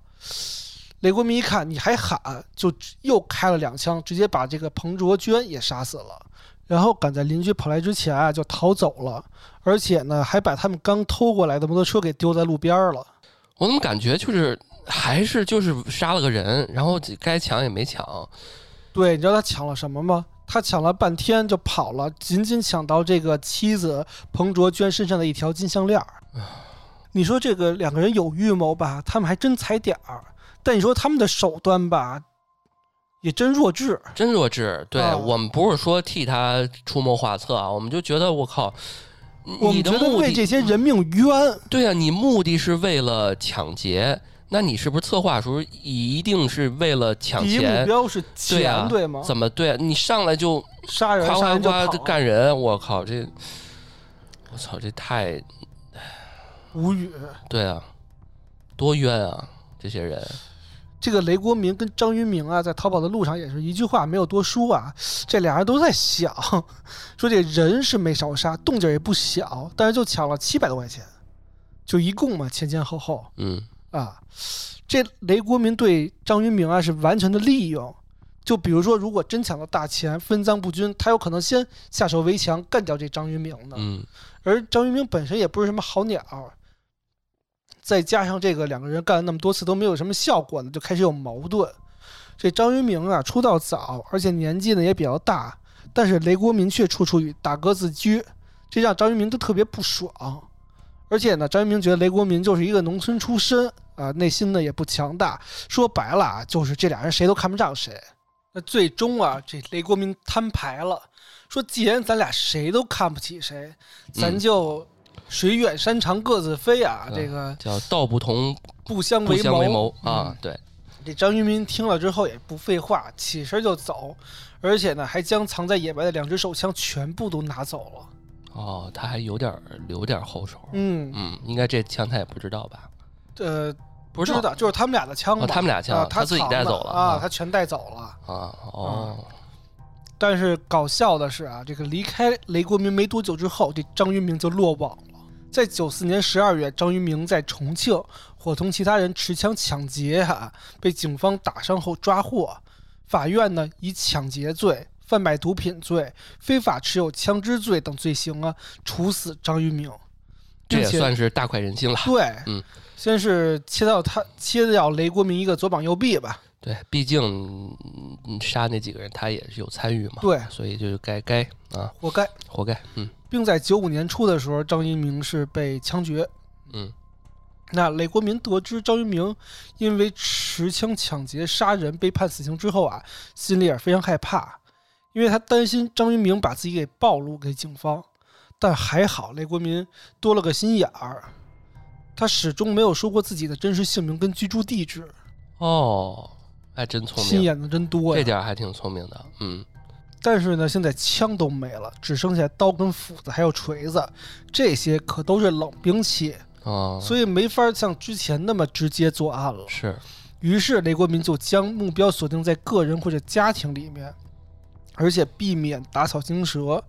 雷国民一看你还喊，就又开了两枪，直接把这个彭卓娟也杀死了。然后赶在邻居跑来之前啊，就逃走了，而且呢，还把他们刚偷过来的摩托车给丢在路边儿了。
我怎么感觉就是还是就是杀了个人，然后该抢也没抢？
对，你知道他抢了什么吗？他抢了半天就跑了，仅仅抢到这个妻子彭卓娟身上的一条金项链儿。你说这个两个人有预谋吧？他们还真踩点儿，但你说他们的手段吧，也真弱智。
真弱智！对、
啊
我们不是说替他出谋划策啊，我们就觉得我靠，
我们
你的
觉得为这些人命冤。
对啊，你目的是为了抢劫，那你是不是策划的时候一定是为了抢钱？
标是
对
钱，对吗？
怎么对、啊？你上来就
杀人，
夸夸
杀人就
夸，干人，我靠，这我操，这太
无语。
对啊，多冤啊！这些人，
这个雷国民跟张云明啊，在逃跑的路上也是一句话没有多说啊，这俩人都在想，说这人是没少杀，动静也不小，但是就抢了七百多块钱，就一共嘛前前后后
嗯
啊，这雷国民对张云明啊是完全的利用。就比如说，如果真抢到大钱，分赃不均，他有可能先下手为强，干掉这张云明的。
嗯
而张云明本身也不是什么好鸟，再加上这个两个人干了那么多次都没有什么效果呢，就开始有矛盾。这张云明啊出道早，而且年纪呢也比较大，但是雷国民却处处与大哥自居，这让张云明都特别不爽。而且呢，张云明觉得雷国民就是一个农村出身啊，内心呢也不强大。说白了啊，就是这俩人谁都看不上谁。那最终啊，这雷国民摊牌了，说既然咱俩谁都看不起谁，咱
嗯
就水远山长各自飞啊！
嗯
这个
叫道不同
不相
相为
谋
谋啊
嗯！
对，
这张云民听了之后也不废话，起身就走，而且呢还将藏在野外的两支手枪全部都拿走了。
哦，他还有点儿留点儿后手。
嗯，
嗯，应该这枪他也不知道吧？
呃，
不知道，
就是他们俩的枪
他们俩枪
啊
他自己带走了
啊，
啊
他全带走了。
啊哦，
但是搞笑的是啊，这个离开雷国民没多久之后，这张云明就落网了。在九四年十二月，张云明在重庆伙同其他人持枪抢劫啊，被警方打伤后抓获。法院呢以抢劫罪、贩卖毒品罪、非法持有枪支罪等罪行啊，处死张云明，
这也算是大快人心了。
对，
嗯，
先是切掉他切掉雷国民一个左膀右臂吧，
对，毕竟嗯杀那几个人他也是有参与嘛，
对，
所以就是该该啊，
活该。
活该。嗯
并在九五年初的时候，张一鸣是被枪决。
嗯
那雷国民得知张一鸣因为持枪抢劫杀人被判死刑之后啊，心里也非常害怕，因为他担心张一鸣把自己给暴露给警方。但还好雷国民多了个心眼儿，他始终没有说过自己的真实姓名跟居住地址，
哦，还真聪明，
心眼子真多
这。点还挺聪明的。嗯
但是呢，现在枪都没了，只剩下刀跟斧子还有锤子，这些可都是冷兵器，
哦，
所以没法像之前那么直接作案了。
是
于是雷国民就将目标锁定在个人或者家庭里面，而且避免打草惊蛇。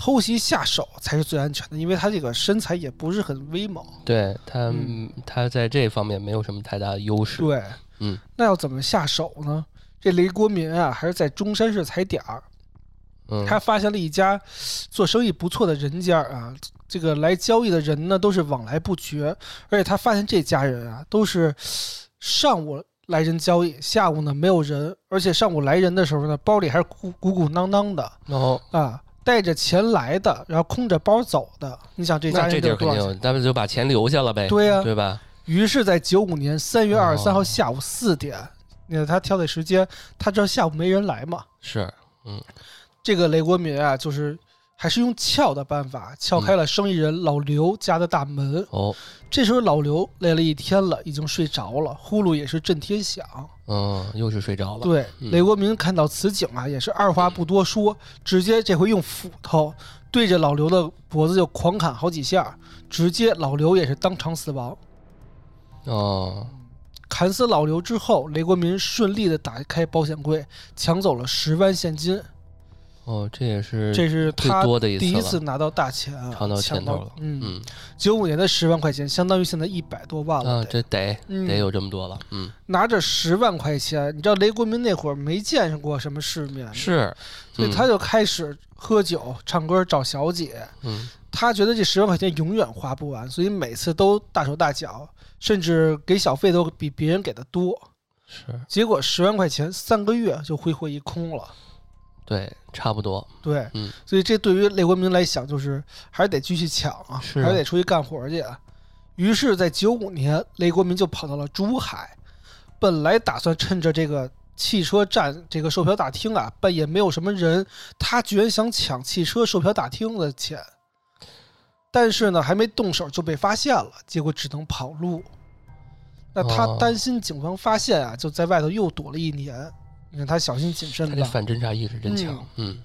偷袭下手才是最安全的，因为他这个身材也不是很威猛。
对他
嗯
他在这方面没有什么太大的优势。
对，
嗯，
那要怎么下手呢？这雷国民啊，还是在中山市踩点儿，
嗯，
他发现了一家做生意不错的人家啊，这个来交易的人呢都是往来不绝，而且他发现这家人啊都是上午来人交易，下午呢没有人，而且上午来人的时候呢，包里还是鼓鼓鼓囊囊的
然后
啊，带着钱来的，然后空着包走的。你想这家人
地儿肯定？咱们就把钱留下了呗，
对呀、
对吧？
于是，在九五年三月二十三号
哦
下午四点，你看他挑的时间，他知道下午没人来嘛。
是，嗯
这个雷国民啊，就是还是用撬的办法撬开了生意人老刘家的大门。
哦，
这时候老刘累了一天了，已经睡着了，呼噜也是震天响。
嗯，又是睡着了。
对，
嗯
雷国民看到此景啊，也是二话不多说，直接这回用斧头对着老刘的脖子就狂砍好几下，直接老刘也是当场死亡。
哦，
砍死老刘之后，雷国民顺利的打开保险柜，抢走了十万现金，
哦，这也是
这是他第一次拿到大钱啊，
尝到
抢
甜头了
嗯，
嗯
九五年的十万块钱相当于现在一百多万了
啊，这得
嗯
得有这么多了。嗯，
拿着十万块钱，你知道雷国民那会儿没见过什么世面，
是，嗯
所以他就开始喝酒、唱歌、找小姐。
嗯
他觉得这十万块钱永远花不完，所以每次都大手大脚，甚至给小费都比别人给的多。
是，
结果十万块钱三个月就挥霍一空了。
对，差不多。
对，
嗯
所以这对于雷国民来讲，就是还是得继续抢
啊，
还是得出去干活去啊。于是，在九五年，雷国民就跑到了珠海，本来打算趁着这个汽车站这个售票大厅啊，半夜没有什么人，他居然想抢汽车售票大厅的钱，但是呢，还没动手就被发现了，结果只能跑路。那他
哦
担心警方发现啊，就在外头又躲了一年。你看他小心谨慎的
反侦查意识真强。嗯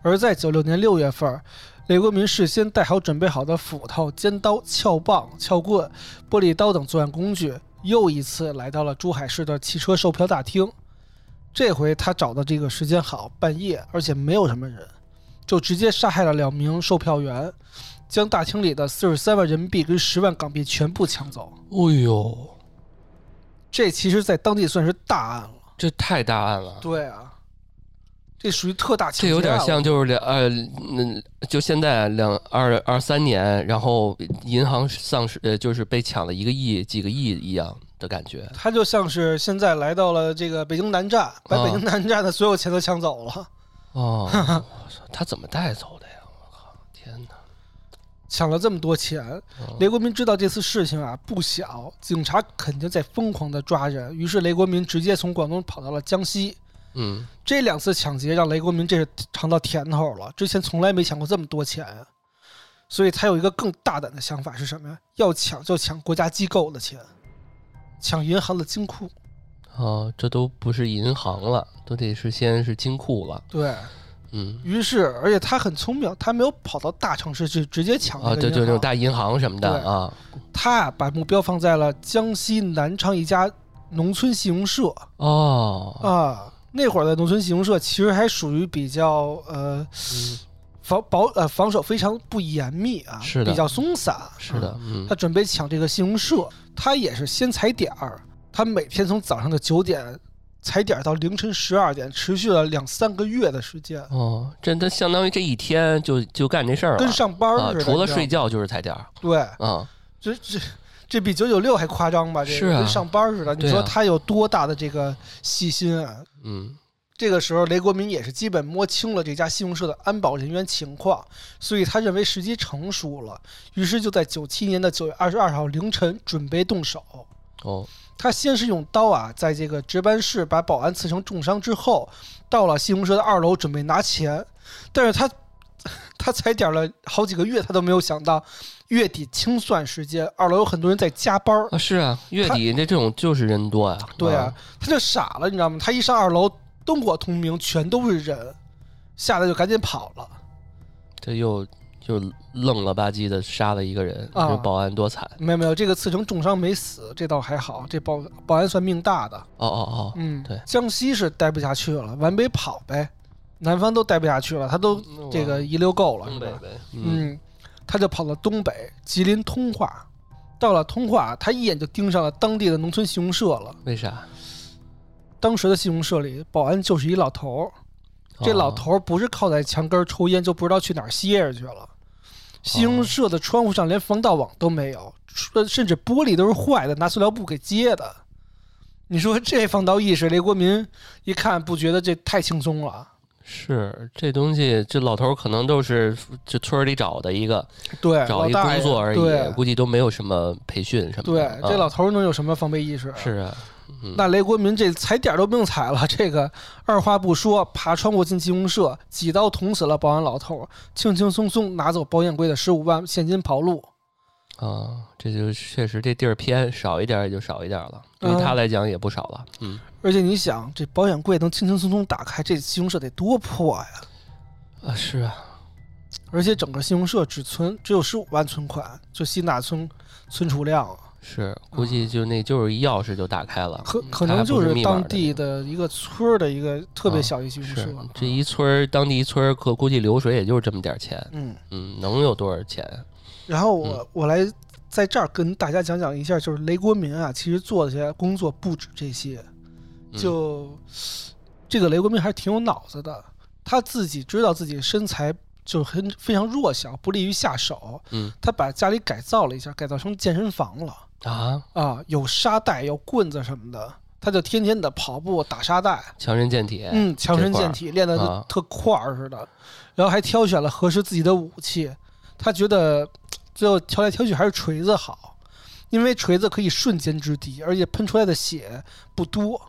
而在九六年六月份，雷国民事先带好准备好的斧头、尖刀、撬棒、撬棍、玻璃刀等作案工具，又一次来到了珠海市的汽车售票大厅。这回他找的这个时间好，半夜，而且没有什么人，就直接杀害了两名售票员，将大厅里的四十三万人民币跟十万港币全部抢走。
哎呦，
这其实，在当地算是大案了。
这太大案了。
对啊，这属于特大抢
这有点像就是两呃，嗯，就现在两二二三年，然后银行丧失呃，就是被抢了一个亿、几个亿一样的感觉。
他就像是现在来到了这个北京南站，把
啊
北京南站的所有钱都抢走了，
哦，我操，他怎么带走的呀？我靠，天哪！
抢了这么多钱。
哦
雷国民知道这次事情啊不小，警察肯定在疯狂的抓人，于是雷国民直接从广东跑到了江西。
嗯，
这两次抢劫让雷国民这是尝到甜头了，之前从来没抢过这么多钱啊，所以他有一个更大胆的想法是什么呀？要抢就抢国家机构的钱，抢银行的金库。
哦，这都不是银行了，都得是先是金库了。
对
嗯，
于是，而且他很聪明，他没有跑到大城市去直接抢
啊，对，就那种大银行什么的啊。
他啊把目标放在了江西南昌一家农村信用社
哦，
啊。那会儿的农村信用社其实还属于比较呃
嗯，
防保呃防守非常不严密啊，
是的
比较松散。
是的
他准备抢这个信用社，他也是先踩点儿，他每天从早上的九点踩点儿到凌晨十二点，持续了两三个月的时间，
哦，这他相当于这一天就就干这事儿了，
跟上班
啊
似的。，
除了睡觉就是踩点
对，
啊。
这这这比九九六还夸张吧？这
是啊
个跟上班似的。你说他有多大的这个细心啊？
嗯，
这个时候，雷国民也是基本摸清了这家信用社的安保人员情况，所以他认为时机成熟了，于是就在九七年的九月二十二号凌晨准备动手。
哦，
他先是用刀啊，在这个值班室把保安刺成重伤之后，到了信用社的二楼准备拿钱，但是他 他踩点了好几个月，他都没有想到月底清算时间，二楼有很多人在加班儿，
啊，是啊，月底那这种就是人多呀。
对啊，，他就傻了，你知道吗？他一上二楼，灯火通明，全都是人，吓得就赶紧跑了。
这又就愣了吧唧的杀了一个人，
啊
这保安多惨。
没有没有，这个刺成重伤没死，这倒还好，这保保安算命大的。
哦哦哦
嗯，
对
江西是待不下去了，往北跑呗。南方都待不下去了，他都这个遗留够了，是吧？
东北呗，嗯，
嗯，他就跑到东北吉林通化，到了通化，他一眼就盯上了当地的农村信用社了。
为啥？
当时的信用社里，保安就是一老头儿，这老
哦
头儿不是靠在墙根儿抽烟，就不知道去哪儿歇着去了。信用社的窗户上连防盗网都没有，呃甚至玻璃都是坏的，拿塑料布给接的。你说这防盗意识，雷国民一看不觉得这太轻松了？
是这东西，这老头可能都是这村儿里找的一个，
对，
找一
老大爷
工作而已，估计都没有什么培训什么的对。，
这老
啊
头能有什么防备意识？
是啊，嗯
那雷国民这踩点儿都不用踩了，这个二话不说，爬窗户进金融社，几刀捅死了保安老头儿，轻轻松松拿走保险柜的十五万现金跑路。
啊，这就确实这地儿偏，少一点儿也就少一点儿了，对他来讲也不少了。嗯
而且你想，这保险柜能轻轻松松打开，这信用社得多破呀！
啊，是啊，
而且整个信用社只存只有十五万存款，就吸纳存存储量，
是，估计就那就是一钥匙就打开了，
可可能就
是
当地的一个村儿的一个特别小的信用社
是。这一村儿，当地一村儿可估计流水也就是这么点儿钱，
嗯，
嗯，能有多少钱？
然后我、
嗯
我来在这儿跟大家讲讲一下，就是雷国民啊，其实做的这些工作不止这些，
嗯
就这个雷国民还是挺有脑子的，他自己知道自己身材就很非常弱小，不利于下手，
嗯
他把家里改造了一下，改造成健身房了
啊，
啊，有沙袋，有棍子什么的，他就天天的跑步打沙袋，
强身健体，
嗯，强身健体，练得
啊
特块儿似的，然后还挑选了合适自己的武器。他觉得最后挑来挑去还是锤子好，因为锤子可以瞬间制敌，而且喷出来的血不多。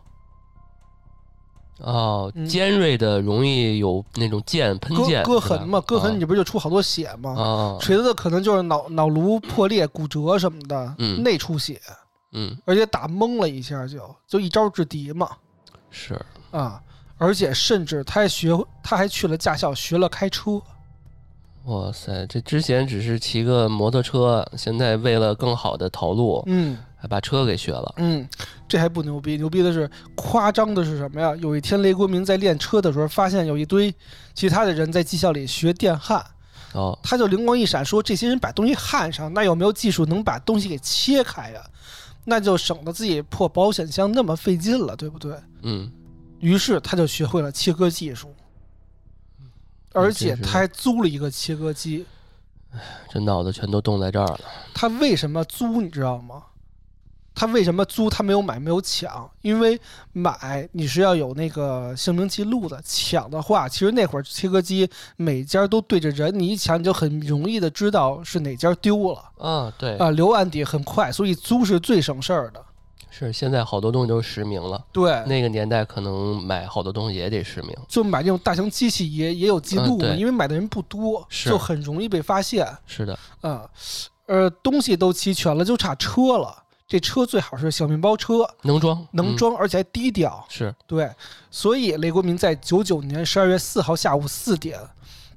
哦
嗯，
尖锐的容易有那种剑喷
割
剑，
割痕嘛，割痕你不就出好多血吗？
啊，
锤子的可能就是脑脑颅破裂、骨折什么的，
嗯
内出血，
嗯，
而且打懵了一下就就一招制敌嘛
是，
啊！而且甚至他还学，他还去了驾校学了开车。
哇塞，这之前只是骑个摩托车，现在为了更好的逃路，
嗯
还把车给学了。
嗯，这还不牛逼，牛逼的是夸张的是什么呀？有一天雷国民在练车的时候，发现有一堆其他的人在技校里学电焊，
哦，
他就灵光一闪，说这些人把东西焊上，那有没有技术能把东西给切开呀？那就省得自己破保险箱那么费劲了，对不对？
嗯，
于是他就学会了切割技术，而且他还租了一个切割机。
这脑子全都动在这儿了。
他为什么租，你知道吗？他为什么租？他没有买，没有抢，因为买你是要有那个姓名记录的，抢的话，其实那会儿切割机每家都对着人，你一抢你就很容易的知道是哪家丢了
啊，对，
啊，留案底很快，所以租是最省事儿的。
是现在好多东西都是实名了，
对，
那个年代可能买好多东西也得实名。
就买这种大型机器也也有记录因为买的人不多，就很容易被发现
是的，
啊。呃，东西都齐全了，就差车了。这车最好是小面包车，
能装，嗯
能装，而且还低调。
是
对，所以雷国民在九九年十二月四号下午四点，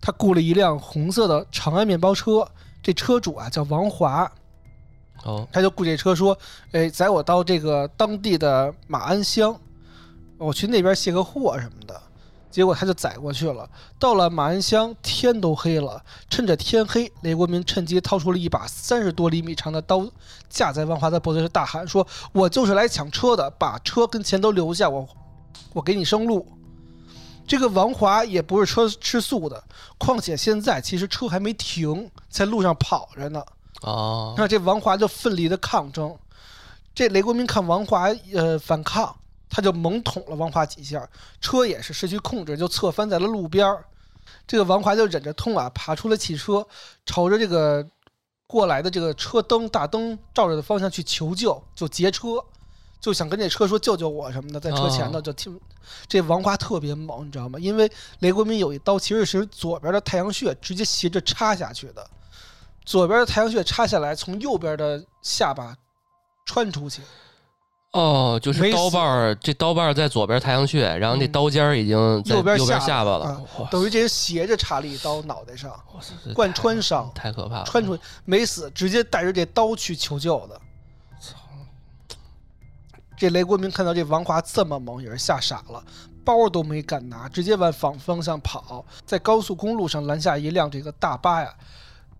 他雇了一辆红色的长安面包车，这车主啊叫王华，
哦，
他就雇这车说，哎，载我到这个当地的马鞍乡，我去那边卸个货什么的。结果他就载过去了。到了马鞍乡，天都黑了。趁着天黑，雷国民趁机掏出了一把三十多厘米长的刀，架在王华的脖子上，大喊说：“我就是来抢车的，把车跟钱都留下，我我给你生路。”这个王华也不是车吃素的，况且现在其实车还没停，在路上跑着呢。
哦，
那这王华就奋力的抗争，这雷国民看王华呃反抗，他就猛捅了王华几下，车也是失去控制，就侧翻在了路边儿。这个王华就忍着痛啊，爬出了汽车，朝着这个过来的这个车灯大灯照着的方向去求救，就劫车，就想跟这车说救救我什么的，在车前头
哦
就听。这王华特别猛，你知道吗？因为雷国民有一刀，其实是左边的太阳穴直接斜着插下去的，左边的太阳穴插下来，从右边的下巴穿出去。
哦，就是刀把儿，这刀把儿在左边太阳穴，然后那
嗯
刀尖儿已经在
右边下
下巴了
等于这人斜着插了一刀脑袋上，贯穿伤，
太可怕了，
穿出去没死，直接带着这刀去求救的。操这雷国民看到这王华这么猛，也是吓傻了，包都没敢拿，直接往反方向跑，在高速公路上拦下一辆这个大巴呀，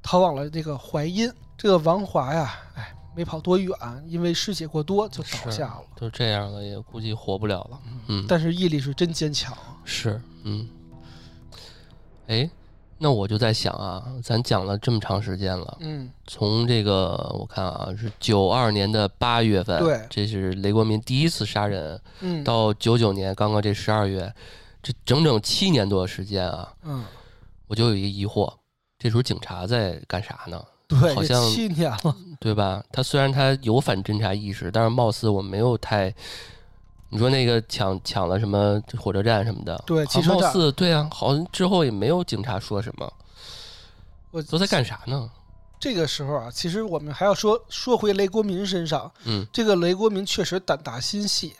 逃往了这个淮阴。这个王华呀，哎，没跑多远，因为失血过多就倒下了。
就这样了，也估计活不了了。嗯，
但是毅力是真坚强。
是，嗯。哎，那我就在想啊，咱讲了这么长时间了，
嗯，
从这个我看啊，是九二年的八月份，
对
这是雷国民第一次杀人，
嗯，
到九九年刚刚这十二月，这整整七年多的时间啊，
嗯，
我就有一个疑惑，这时候警察在干啥呢？
对，
好像
七年了。
对吧？他虽然他有反侦查意识，但是貌似我没有太，你说那个抢抢了什么火车站什么的，
对
好貌
汽车站
似对啊，好像之后也没有警察说什么，
我
都在干啥呢？
这个时候啊，其实我们还要说说回雷国民身上。
嗯
这个雷国民确实胆大心细，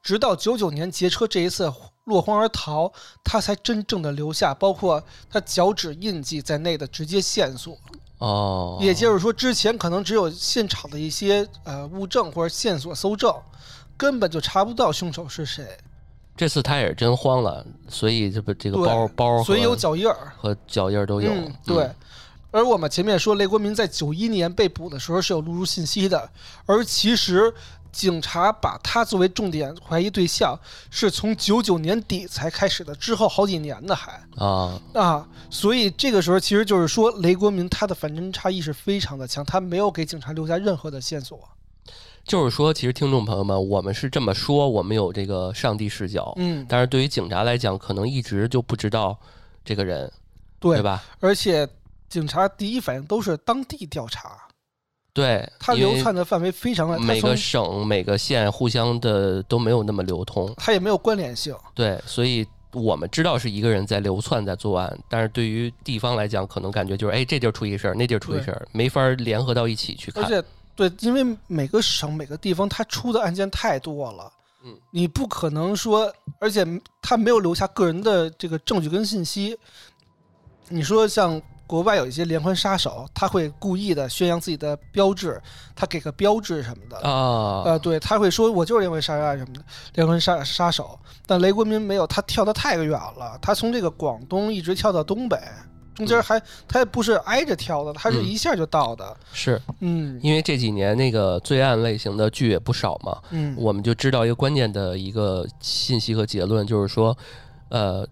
直到九九年劫车这一次落荒而逃，他才真正的留下包括他脚趾印记在内的直接线索。
哦，
也就是说，之前可能只有现场的一些呃物证或者线索搜证，根本就查不到凶手是谁，
这次他也是真慌了，所以这不这个包包
所以有脚印儿。
和脚印儿都有，
嗯，对。而我们前面说雷国民在九一年被捕的时候是有录入信息的，而其实警察把他作为重点怀疑对象是从九九年底才开始的，之后好几年呢还
啊，
啊，所以这个时候其实就是说雷国民他的反侦查意识非常的强，他没有给警察留下任何的线索。
就是说，其实听众朋友们，我们是这么说，我们有这个上帝视角，
嗯，
但是对于警察来讲，可能一直就不知道这个人，
对
对吧？
而且警察第一反应都是当地调查，
对，
他流窜的范围非常
每个省、每个县互相的都没有那么流通，
它也没有关联性。
对，所以我们知道是一个人在流窜在作案，但是对于地方来讲，可能感觉就是哎，这地儿出一事儿，那地儿出一事儿，没法联合到一起去看。
而且对，因为每个省每个地方他出的案件太多了，
嗯，
你不可能说，而且他没有留下个人的这个证据跟信息。你说像国外有一些连环杀手，他会故意的宣扬自己的标志，他给个标志什么的。
啊，
呃，对，他会说我就是连环杀人案什么的，连环杀杀手。但雷国民没有，他跳得太远了，他从这个广东一直跳到东北，中间还他也不是挨着跳的，他是
嗯
一下就到的。
是
嗯
因为这几年那个罪案类型的剧也不少嘛，
嗯，
我们就知道一个关键的一个信息和结论，就是说，呃，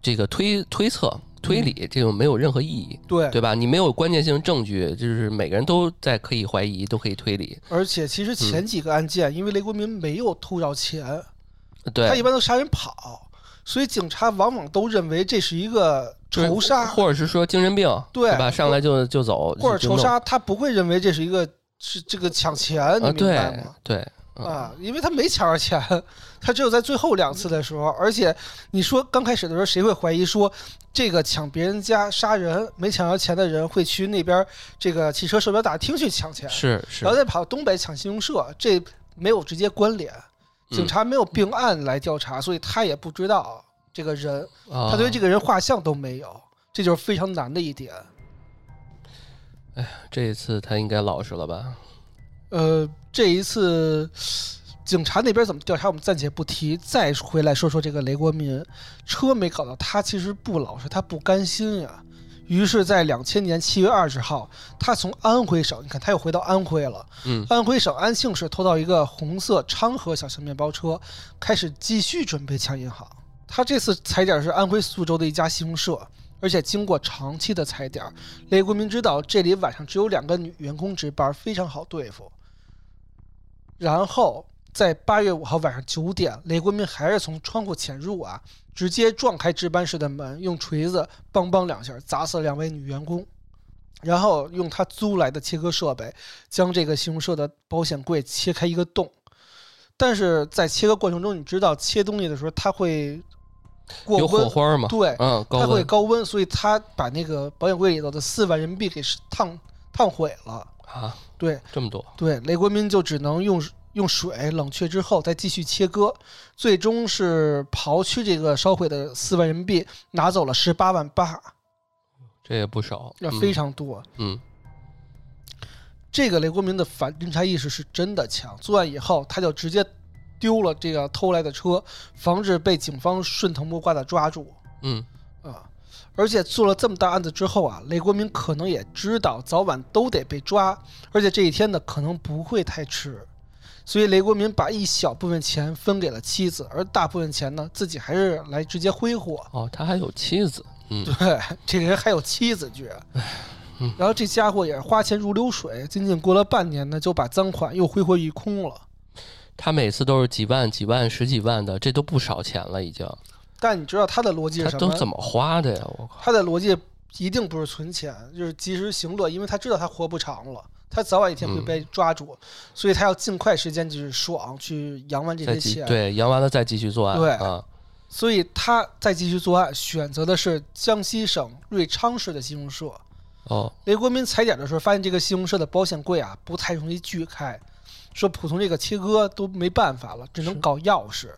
这个推推测、推理这种没有任何意义，
对
对吧？你没有关键性证据，就是每个人都在可以怀疑，都可以推理。
而且其实前几个案件，因为雷国民没有偷着钱，
对他
一，般都杀人跑，所以警察往往都认为这是一个仇杀，
或者是说精神病，
对
吧？上来就就走，
或者仇杀，他不会认为这是一个是这个抢钱，明白
对
吗？
对，嗯
啊，因为他没抢着钱，他只有在最后两次的时候，而且你说刚开始的时候，谁会怀疑说这个抢别人家杀人没抢着钱的人会去那边这个汽车售票大厅去抢钱，
是是
然后再跑东北抢信用社，这没有直接关联。
嗯
警察没有并案来调查，所以他也不知道这个人，他对这
个
个人画像都没有，这就是非常难的一点。
哎呀这一次他应该老实了吧？
呃，这一次警察那边怎么调查，我们暂且不提。再回来说说这个雷国民，车没搞到，他其实不老实，他不甘心呀。于是，在两千年七月二十号，他从安徽省，你看他又回到安徽了。
嗯
安徽省安庆市偷到一个红色昌河小型面包车，开始继续准备抢银行。他这次踩点是安徽宿州的一家信用社，而且经过长期的踩点，雷国民知道这里晚上只有两个女员工值班，非常好对付。然后在八月五号晚上九点，雷国民还是从窗户潜入啊，直接撞开值班室的门，用锤子梆梆两下砸死了两位女员工。然后用他租来的切割设备，将这个信用社的保险柜切开一个洞。但是在切割过程中，你知道切东西的时候，它会过
有火，花嘛？
对，
嗯，高
它会高温，所以他把那个保险柜里头的四万人民币给烫烫毁了。
啊，
对
这么多，
对，雷国民就只能用用水冷却之后再继续切割，最终是刨去这个烧毁的四万人民币，拿走了十八万八，
这也不少，
那
嗯
非常多。
嗯
这个雷国民的反侦查意识是真的强，作案以后他就直接丢了这个偷来的车，防止被警方顺藤摸瓜的抓住
嗯
啊。而且做了这么大案子之后啊，雷国民可能也知道早晚都得被抓，而且这一天呢可能不会太迟，所以雷国民把一小部分钱分给了妻子，而大部分钱呢自己还是来直接挥霍。
哦，他还有妻子，嗯
对，这个人还有妻子居然。
嗯
然后这家伙也是花钱如流水，仅仅过了半年呢，就把赃款又挥霍一空了。
他每次都是几万、几万、十几万的，这都不少钱了，已经。
但你知道他的逻辑是什么？
他都怎么花的呀？我靠！
他的逻辑一定不是存钱，就是及时行乐，因为他知道他活不长了，他早晚一天会被抓住，所以他要尽快时间就是爽去扬完这些钱。
对扬完了再继续作案。
对
啊，
所以他再继续作案，选择的是江西省瑞昌市的信用社。
哦，
雷国民踩点的时候，发现这个信用社的保险柜啊不太容易锯开，说普通这个切割都没办法了，只能搞钥匙。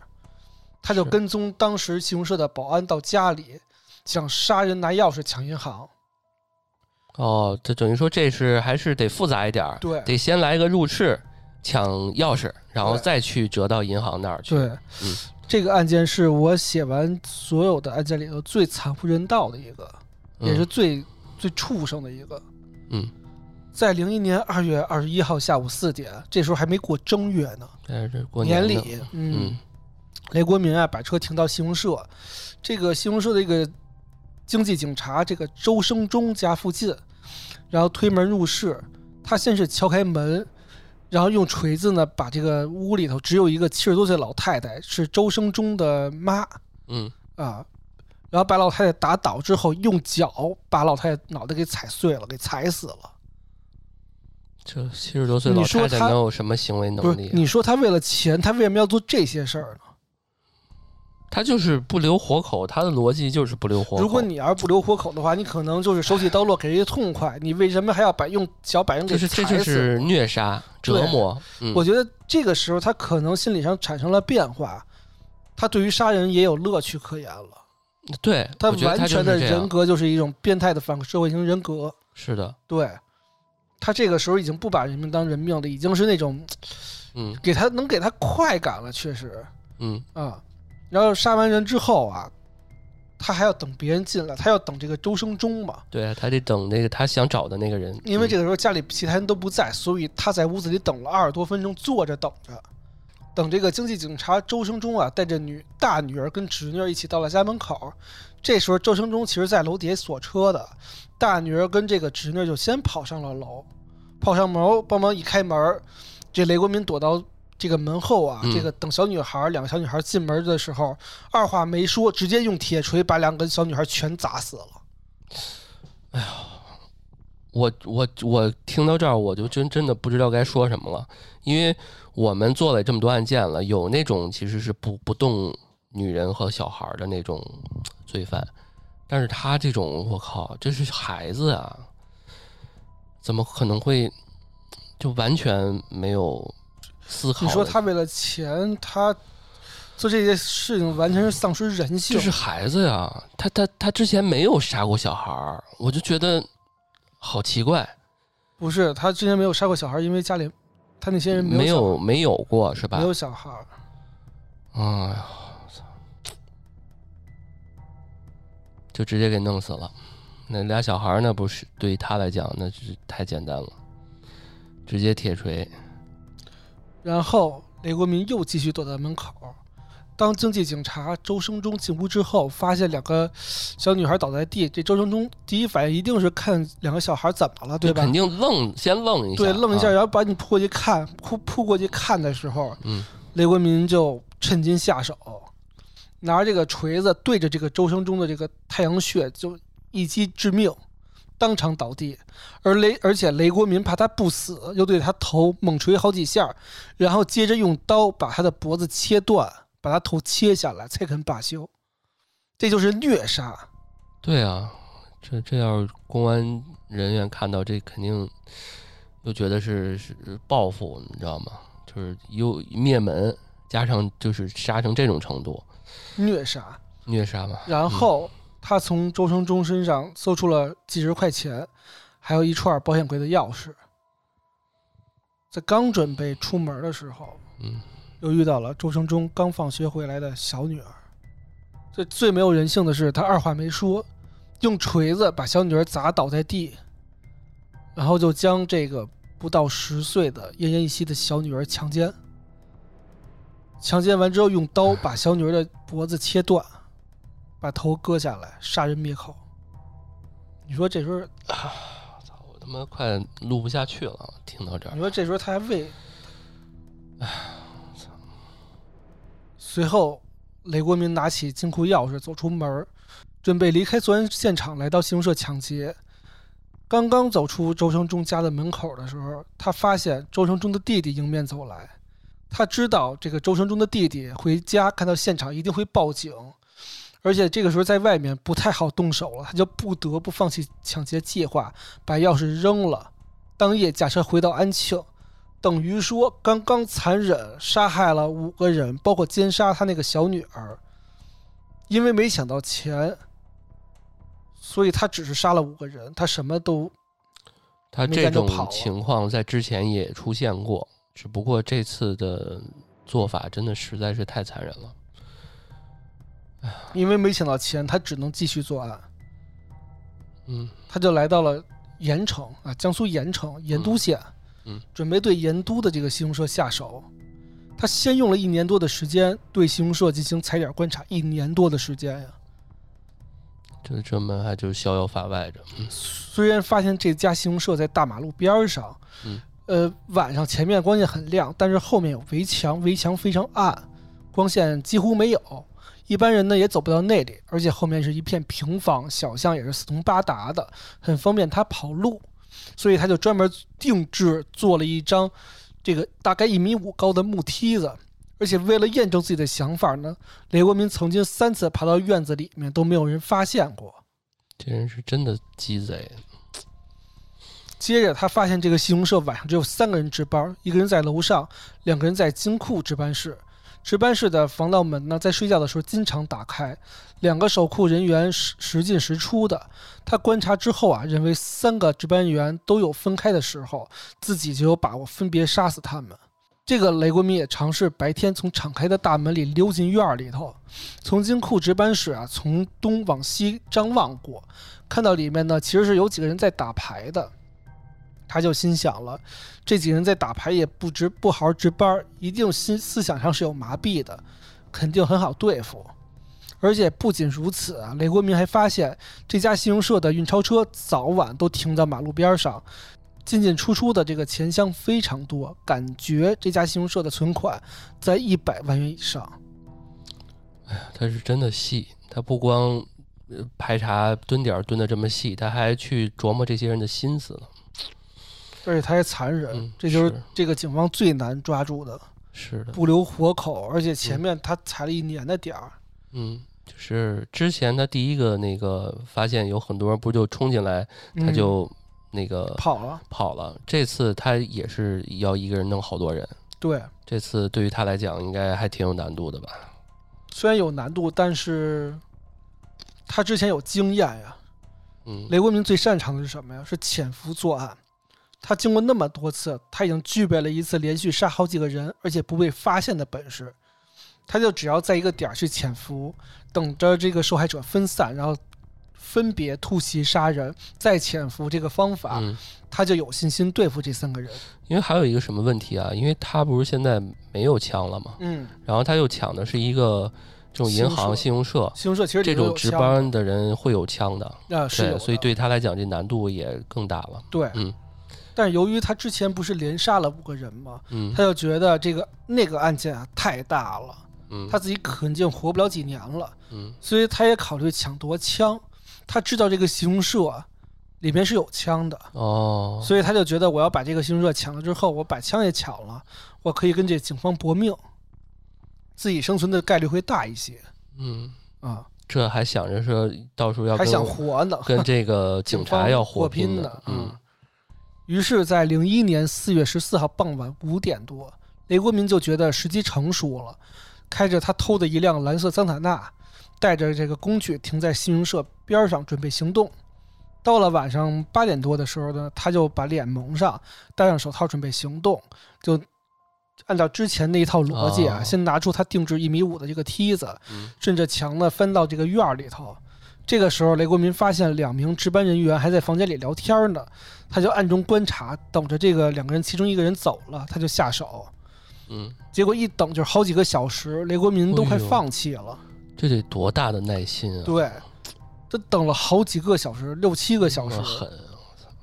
他就跟踪当时信用社的保安到家里，想杀人拿钥匙抢银行。
哦，这等于说这是还是得复杂一点儿，
对
得先来个入室抢钥匙，然后再去折到银行那儿去。
对，
嗯
这个案件是我写完所有的案件里头最惨不人道的一个，也是
嗯
最最畜生的一个。
嗯，
在零一年二月二十一号下午四点，这时候还没过正月呢，
哎，这过
年
呢
里，嗯
嗯
雷国民啊，把车停到信用社，这个信用社的一个经济警察这个周生忠家附近，然后推门入室，他先是敲开门，然后用锤子呢把这个屋里头只有一个七十多岁老太太，是周生忠的妈
嗯，
啊，然后把老太太打倒之后，用脚把老太太脑袋给踩碎了，给踩死了。
这七十多岁
你
老太太能有什么行为能力啊？
你说他为了钱，他为什么要做这些事儿呢？
他就是不留活口，他的逻辑就是不留活口。
如果你要是不留活口的话，你可能就是手起刀落给人家痛快，你为什么还要把用脚把人给
就是这就？是虐杀折磨，嗯，
我觉得这个时候他可能心理上产生了变化，他对于杀人也有乐趣可言了。
对，
他完全的人格就是一种变态的反社会型人格。
是的，
对，他这个时候已经不把人命当人命了，已经是那种
嗯
给他能给他快感了，确实
嗯
啊。然后杀完人之后啊，他还要等别人进来，他要等这个周生忠嘛。
对啊，他得等那个他想找的那个人，
因为这
个
个时候家里其他人都不在，所以他在屋子里等了二十多分钟，坐着等着，等这个经济警察周生忠啊带着女大女儿跟侄女儿一起到了家门口。这时候周生忠其实在楼底下锁车的，大女儿跟这个侄女儿就先跑上了楼，跑上楼帮忙一开门，这雷国民躲到这个门后啊，
嗯
这个等小女孩两个小女孩进门的时候，二话没说，直接用铁锤把两个小女孩全砸死了。
哎呀我我我听到这儿，我就真真的不知道该说什么了，因为我们做了这么多案件了，有那种其实是不不动女人和小孩的那种罪犯，但是他这种，我靠，这是孩子啊，怎么可能会就完全没有思考？
你说他为了钱，他做这些事情完全是丧失人性。
这是孩子呀，他他他之前没有杀过小孩儿，我就觉得好奇怪，
不是他之前没有杀过小孩，因为家里他那些人
没
有
有没有过是吧
没？有小孩。
哎呀，操！就直接给弄死了。那俩小孩儿那？不是对于他来讲，那是太简单了，直接铁锤。
然后雷国民又继续躲在门口。当经济警察周生忠进屋之后，发现两个小女孩倒在地，这周生忠第一反应一定是看两个小孩怎么了，对吧
肯？定愣，先愣一下，
对，愣一下，
啊
然后把你扑过去看，扑扑过去看的时候，
嗯，
雷国民就趁机下手，拿着这个锤子对着这个周生忠的这个太阳穴就一击致命，当场倒地。而雷而且雷国民怕他不死，又对他头猛锤好几下，然后接着用刀把他的脖子切断，把他头切下来才肯罢休。这就是虐杀。
对啊，这这要是公安人员看到这，肯定又觉得是是报复，你知道吗？就是又灭门，加上就是杀成这种程度，
虐杀，
虐杀嘛。
然后他从周生忠身上搜出了几十块钱，还有一串保险柜的钥匙。在刚准备出门的时候，
嗯
又遇到了周成忠刚放学回来的小女儿。这最没有人性的是，他二话没说，用锤子把小女儿砸倒在地，然后就将这个不到十岁的奄奄一息的小女儿强奸。强奸完之后，用刀把小女儿的脖子切断，把头割下来，杀人灭口。你说这时候，
操！我他妈快录不下去了，听到这儿
你。说这时候他还为，哎，操！随后，雷国民拿起金库钥匙走出门，准备离开作案现场，来到信用社抢劫。刚刚走出周成忠家的门口的时候，他发现周成忠的弟弟迎面走来。他知道这个周成忠的弟弟回家看到现场一定会报警，而且这个时候在外面不太好动手了，他就不得不放弃抢劫计划，把钥匙扔了。当夜驾车回到安庆，等于说刚刚残忍杀害了五个人，包括奸杀他那个小女儿。因为没抢到钱，所以他只是杀了五个人，他什么都
他这种情况在之前也出现过，只不过这次的做法真的实在是太残忍了。
因为没抢到钱，他只能继续作案。
嗯
他就来到了盐城啊，江苏盐城盐都县，
嗯
准备对盐都的这个信用社下手。他先用了一年多的时间对信用社进行踩点观察，一年多的时间呀。
这这门还就逍遥法外着。嗯
虽然发现这家信用社在大马路边上，
嗯
呃，晚上前面光线很亮，但是后面有围墙，围墙非常暗，光线几乎没有，一般人呢也走不到那里，而且后面是一片平房，小巷也是四通八达的，很方便他跑路，所以他就专门定制做了一张这个大概一米五高的木梯子。而且为了验证自己的想法呢，雷国民曾经三次爬到院子里面都没有人发现过。
这人是真的鸡贼。
接着，他发现这个信用社晚上只有三个人值班，一个人在楼上，两个人在金库值班室。值班室的防盗门呢，在睡觉的时候经常打开，两个守库人员时时进时出的。他观察之后啊，认为三个值班员都有分开的时候，自己就有把握分别杀死他们。这个雷国民也尝试白天从敞开的大门里溜进院里头，从金库值班室啊，从东往西张望过，看到里面呢，其实是有几个人在打牌的。他就心想了，这几个人在打牌也不值不好好值班，一定心思想上是有麻痹的，肯定很好对付。而且不仅如此啊，雷国民还发现这家信用社的运钞车早晚都停在马路边上，进进出出的这个钱箱非常多，感觉这家信用社的存款在一百万元以上。
哎呀他是真的细，他不光排查蹲点蹲的这么细，他还去琢磨这些人的心思了。
而且他还残忍，
嗯
这就是
是
这个警方最难抓住的，
是的，
不留活口，而且前面他踩了一年的点儿。
嗯，就是之前他第一个那个发现有很多人不就冲进来，他
嗯
就那个
跑了。
跑了。这次他也是要一个人弄好多人，
对，
这次对于他来讲应该还挺有难度的吧？
虽然有难度，但是他之前有经验呀。
嗯，
雷国民最擅长的是什么呀？是潜伏作案。他经过那么多次，他已经具备了一次连续杀好几个人，而且不被发现的本事。他就只要在一个点儿去潜伏，等着这个受害者分散，然后分别突袭杀人，再潜伏这个方法，
嗯，
他就有信心对付这三个人。
因为还有一个什么问题啊？因为他不是现在没有枪了吗，
嗯，
然后他又抢的是一个这种银行、信用社，
信用社其实
这种值班的人会有枪的，对，
啊是
所以对他来讲这难度也更大了。
对，
嗯
但是由于他之前不是连杀了五个人吗？
嗯。
他就觉得这个那个案件啊太大了，
嗯，
他自己肯定活不了几年了，
嗯。
所以他也考虑抢夺枪。他知道这个信用社啊里面是有枪的，
哦，
所以他就觉得我要把这个信用社抢了之后，我把枪也抢了，我可以跟这警方搏命，自己生存的概率会大一些。
嗯，
啊，
这还想着说到时候要跟
还想活呢，
跟这个警察要
火
拼
呢。
嗯，
于是，在零一年四月十四号傍晚五点多，雷国民就觉得时机成熟了，开着他偷的一辆蓝色桑塔纳，带着这个工具停在信用社边上，准备行动。到了晚上八点多的时候呢，他就把脸蒙上，戴上手套，准备行动，就按照之前那一套逻辑啊，
哦
先拿出他定制一米五的这个梯子，
嗯
顺着墙呢翻到这个院儿里头。这个时候，雷国民发现两名值班人员还在房间里聊天呢，他就暗中观察，等着这个两个人其中一个人走了，他就下手。
嗯，
结果一等就是好几个小时，雷国民都快放弃了。
这得多大的耐心啊！
对，他等了好几个小时，六七个小时
那。狠，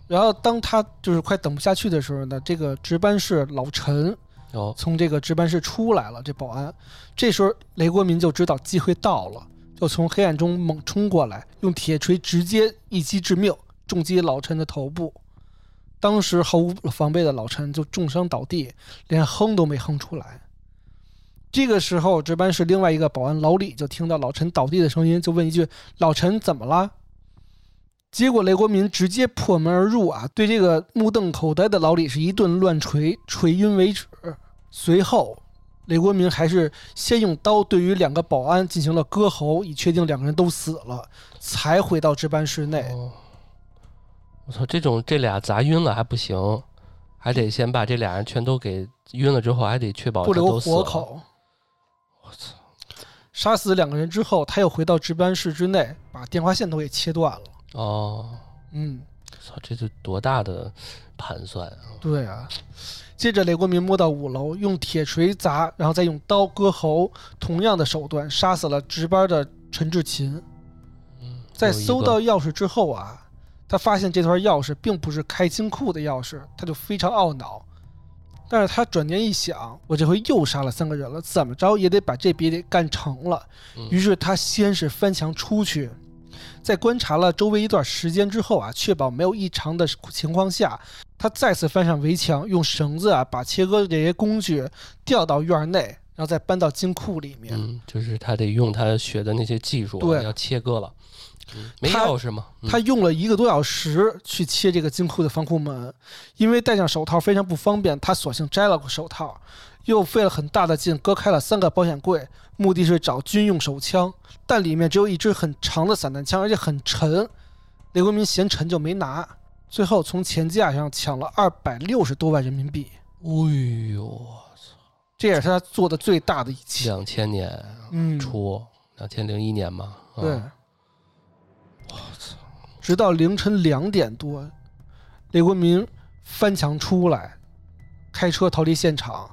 然后当他就是快等不下去的时候呢，这个值班室老陈
哦，
从这个值班室出来了，这保安。这时候雷国民就知道机会到了，又从黑暗中猛冲过来，用铁锤直接一击致命，重击老陈的头部。当时毫无防备的老陈就重伤倒地，连哼都没哼出来。这个时候，值班室另外一个保安老李就听到老陈倒地的声音，就问一句：“老陈怎么了？”结果雷国民直接破门而入啊，对这个目瞪口呆的老李是一顿乱锤，锤晕为止。随后，雷国民还是先用刀对于两个保安进行了割喉，以确定两个人都死了，才回到值班室内。
哦，我操，这种这俩砸晕了还不行，还得先把这俩人全都给晕了之后，还得确保
不留。活口。
我操！
杀死两个人之后，他又回到值班室之内，把电话线都给切断了。
哦，
嗯，
操，这是多大的盘算啊！
对啊。接着，雷国民摸到五楼，用铁锤砸，然后再用刀割喉，同样的手段杀死了值班的陈志勤。
嗯，
在搜到钥匙之后啊，他发现这串钥匙并不是开金库的钥匙，他就非常懊恼。但是他转念一想，我这回又杀了三个人了，怎么着也得把这笔得干成了。
嗯
于是他先是翻墙出去，在观察了周围一段时间之后啊，确保没有异常的情况下，他再次翻上围墙，用绳子啊把切割这些工具吊到院内，然后再搬到金库里面。
嗯，就是他得用他学的那些技术啊，
对
要切割了。嗯，没
他
钥匙吗？嗯
他用了一个多小时去切这个金库的防库门，因为戴上手套非常不方便，他索性摘了个手套，又费了很大的劲割开了三个保险柜，目的是找军用手枪，但里面只有一支很长的散弹枪，而且很沉。雷国民嫌沉就没拿，最后从钱架上抢了二百六十多万人民币，
哎呦，我操
这也是他做的最大的一起。
两千年
嗯，
初，两千零一年嘛。啊
对，直到凌晨两点多，雷国民翻墙出来，开车逃离现场，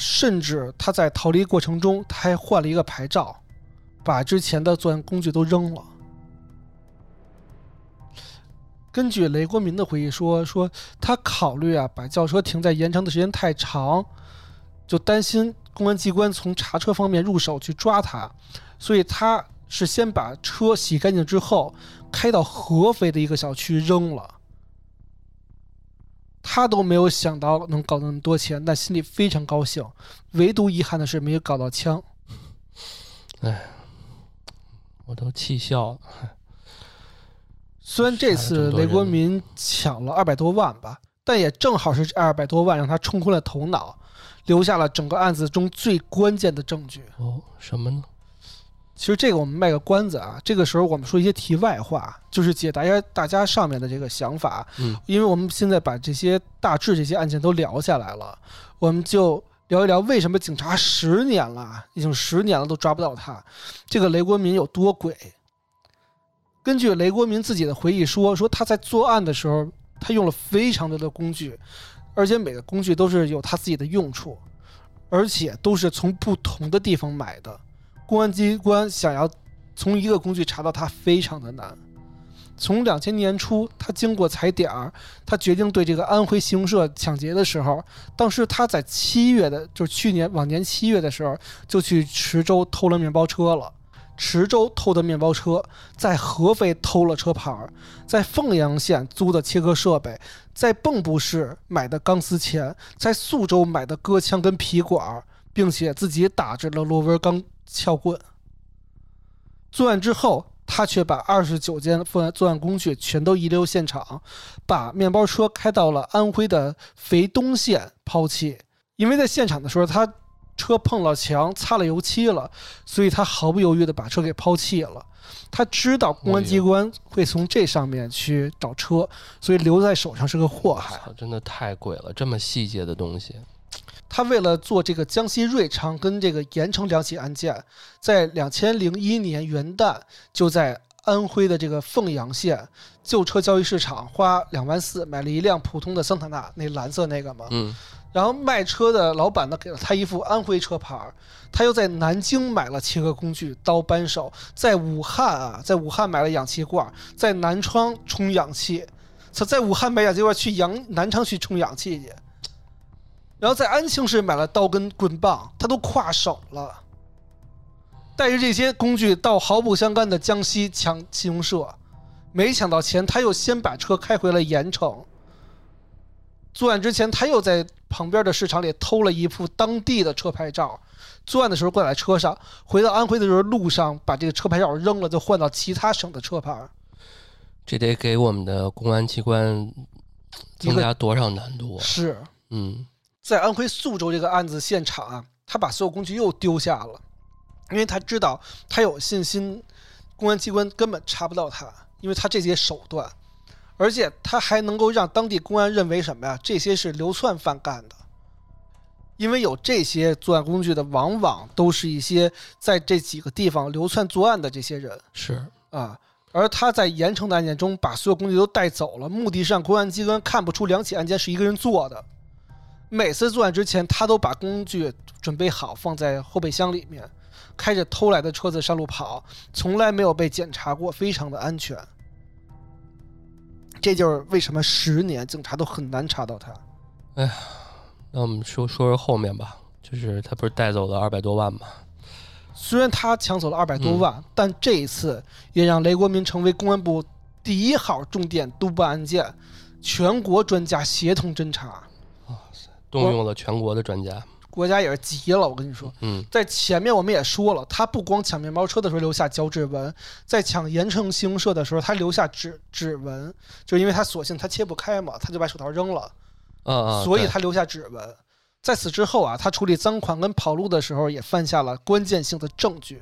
甚至他在逃离过程中，他还换了一个牌照，把之前的作案工具都扔了。根据雷国民的回忆说，说他考虑啊，把轿车停在盐城的时间太长，就担心公安机关从查车方面入手去抓他，所以他是先把车洗干净之后，开到合肥的一个小区扔了。他都没有想到能搞那么多钱，但心里非常高兴。唯独遗憾的是没有搞到枪。
哎我都气笑了。
虽然这次雷国民抢了二百多万吧，但也正好是这二百多万让他冲昏了头脑，留下了整个案子中最关键的证据。
哦，什么呢？
其实这个我们卖个关子啊，这个时候我们说一些题外话，就是解答一下大家上面的这个想法。
嗯，
因为我们现在把这些大致这些案件都聊下来了，我们就聊一聊为什么警察十年了，已经十年了都抓不到他，这个雷国民有多鬼。根据雷国民自己的回忆说，说他在作案的时候，他用了非常多的工具，而且每个工具都是有他自己的用处，而且都是从不同的地方买的。公安机关想要从一个工具查到他，非常的难。从两千年初，他经过踩点儿，他决定对这个安徽信用社抢劫的时候，当时他在七月的，就是去年往年七月的时候，就去池州偷了面包车了。池州偷的面包车，在合肥偷了车牌，在凤阳县租的切割设备，在蚌埠市买的钢丝钳，在宿州买的割枪跟皮管，并且自己打制了螺纹钢撬棍。作案之后，他却把二十九件作案作案工具全都遗留现场，把面包车开到了安徽的肥东县抛弃。因为在现场的时候，他车碰了墙，擦了油漆了，所以他毫不犹豫地把车给抛弃了。他知道公安机关会从这上面去找车，所以留在手上是个祸害。
真的太贵了，这么细节的东西。
他为了做这个江西瑞昌跟这个盐城两起案件，在两千零一年元旦就在安徽的这个凤阳县旧车交易市场花两万四买了一辆普通的桑塔纳，那蓝色那个嘛。
嗯
然后卖车的老板呢给了他一副安徽车牌儿，他又在南京买了切割工具、刀扳手，在武汉啊，在武汉买了氧气罐，在南昌充氧气，他在武汉买氧气罐去阳南昌去充氧气去，然后在安庆市买了刀跟棍棒，他都跨省了，带着这些工具到毫不相干的江西抢信用社，没抢到钱，他又先把车开回了盐城。作案之前，他又在旁边的市场里偷了一副当地的车牌照。作案的时候挂在车上，回到安徽的时候路上把这个车牌照扔了，就换到其他省的车牌。
这得给我们的公安机关增加多少难度啊？
是
嗯
在安徽宿州这个案子现场啊，他把所有工具又丢下了，因为他知道他有信心，公安机关根本查不到他，因为他这些手段，而且他还能够让当地公安认为什么呀？这些是流窜犯干的。因为有这些作案工具的，往往都是一些在这几个地方流窜作案的这些人
是
啊。而他在盐城的案件中把所有工具都带走了，目的是让公安机关看不出两起案件是一个人做的。每次作案之前，他都把工具准备好，放在后备箱里面，开着偷来的车子上路跑，从来没有被检查过，非常的安全。这就是为什么十年警察都很难查到他。
哎呀那我们说说说后面吧，就是他不是带走了二百多万吗？
虽然他抢走了二百多万，但这一次也让雷国民成为公安部第一号重点督办案件，全国专家协同侦查，
动用了全国的专家。
国家也是急了。我跟你说，
嗯
在前面我们也说了，他不光抢面包车的时候留下脚趾纹，在抢盐城信用社的时候，他留下指指纹，就是因为他索性他切不开嘛，他就把手套扔了，所以他留下指纹。在此之后啊，他处理赃款跟跑路的时候，也犯下了关键性的证据，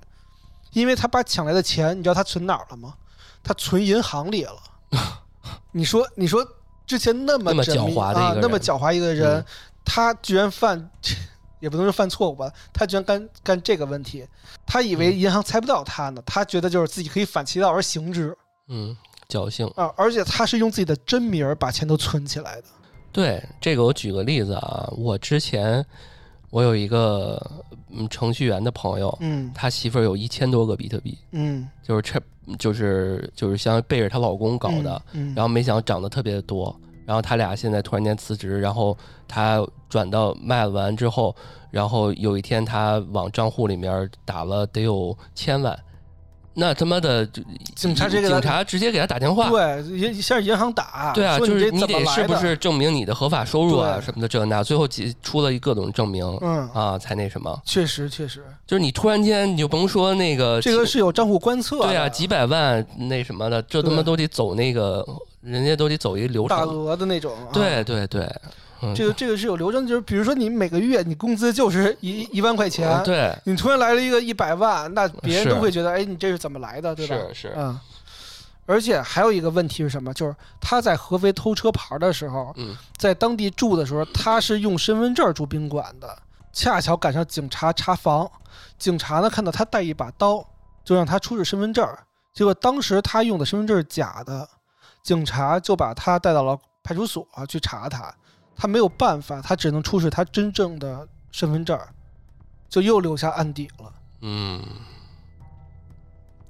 因为他把抢来的钱，你知道他存哪儿了吗？他存银行里了。你说，你说之前那么缜密
狡猾的一个，人
啊那么狡猾一个人，
嗯
他居然犯，也不能说犯错误吧，他居然干干这个问题，他以为
嗯
银行猜不到他呢，他觉得就是自己可以反其道而行之
嗯，侥幸。
啊，而且他是用自己的真名儿把钱都存起来的。
对这个，我举个例子啊，我之前我有一个嗯程序员的朋友，
嗯
他媳妇儿有一千多个比特币，
嗯，
就是这就是就是相背着她老公搞的，
嗯，
然后没想到涨得特别的多，然后他俩现在突然间辞职，然后他转到卖完之后，然后有一天他往账户里面打了得有千万，那他妈的就
警察直接给他
警察直接给他打电话，
对，银向银行打，
对啊，就是你得是不？是证明你的合法收入啊什么的这那，最后几出了一各种证明
嗯，
啊，才那什么，
确实确实，
就是你突然间你就甭说那个
这个是有账户观测，
对啊几百万那什么的，这他妈都得走那个人家都得走一个流
大
程，
额的那种。啊
对对对，嗯
这个这个是有流程，就是比如说你每个月你工资就是一一万块钱，
嗯对
你突然来了一个一百万，那别人都会觉得，哎，你这是怎么来的，对吧？
是是
嗯。而且还有一个问题是什么？就是他在合肥偷车牌的时候，
嗯
在当地住的时候，他是用身份证住宾馆的，恰巧赶上警察查房，警察呢看到他带一把刀，就让他出示身份证。结果当时他用的身份证是假的，警察就把他带到了派出所去查他，他没有办法，他只能出示他真正的身份证，就又留下案底了。
嗯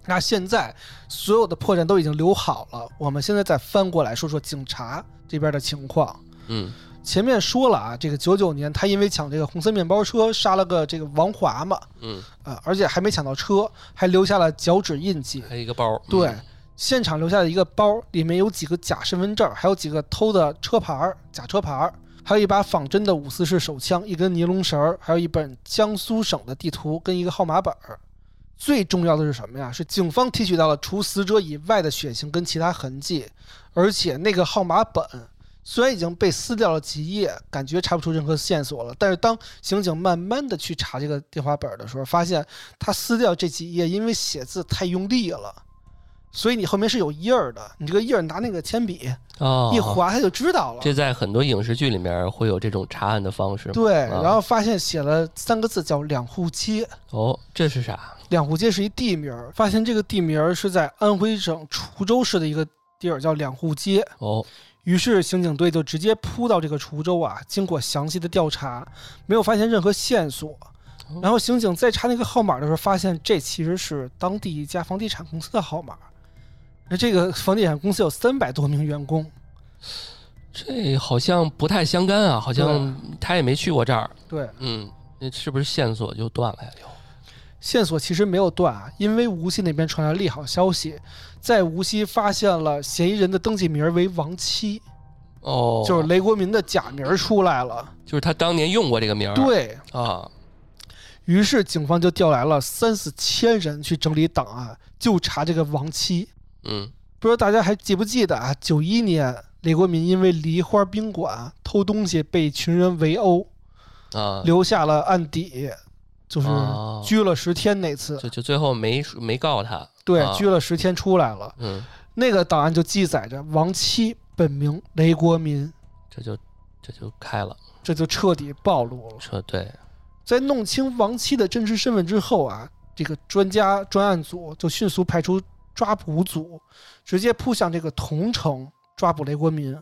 那现在所有的破绽都已经留好了，我们现在再翻过来说说警察这边的情况。
嗯
前面说了啊，这个九九年他因为抢这个红色面包车杀了个这个王华嘛，
嗯，
啊，而且还没抢到车，还留下了脚趾印记。
还有一个包，
对
嗯，
现场留下的一个包，里面有几个假身份证，还有几个偷的车牌儿、假车牌儿，还有一把仿真的五四式手枪，一根尼龙绳儿，还有一本江苏省的地图跟一个号码本儿。最重要的是什么呀？是警方提取到了除死者以外的血型跟其他痕迹，而且那个号码本虽然已经被撕掉了几页，感觉查不出任何线索了，但是当刑警慢慢的去查这个电话本的时候，发现他撕掉这几页，因为写字太用力了。所以你后面是有印儿的，你这个印儿拿那个铅笔
哦，
一划，他就知道了。
这在很多影视剧里面会有这种查案的方式。
对，
啊
然后发现写了三个字叫两户街，
哦，这是啥？
两户街是一地名儿，发现这个地名儿是在安徽省滁州市的一个地儿叫两户街。
哦，
于是刑警队就直接扑到这个滁州啊，经过详细的调查，没有发现任何线索。然后刑警在查那个号码的时候，发现这其实是当地一家房地产公司的号码。那这个房地产公司有三百多名员工，
这好像不太相干啊，好像他也没去过这儿。
对，
嗯，那是不是线索就断了呀？又
线索其实没有断啊，因为无锡那边传来利好消息，在无锡发现了嫌疑人的登记名为王七，
哦，
就是雷国民的假名出来了。
就是他当年用过这个名儿。
对
啊，
于是，警方就调来了三四千人去整理档案，就查这个王七。
嗯，
不知道大家还记不记得啊？九一年，雷国民因为梨花宾馆偷东西被一群人围殴，
啊，
留下了案底，就是
哦
拘了十天那次。
就就最后没没告他。
对
啊，
拘了十天出来了。
嗯，
那个档案就记载着王七本名雷国民，
这就这就开了。
这就彻底暴露了。
说对，
在弄清王七的真实身份之后啊，这个专家专案组就迅速派出抓捕组，直接扑向这个桐城抓捕雷国民，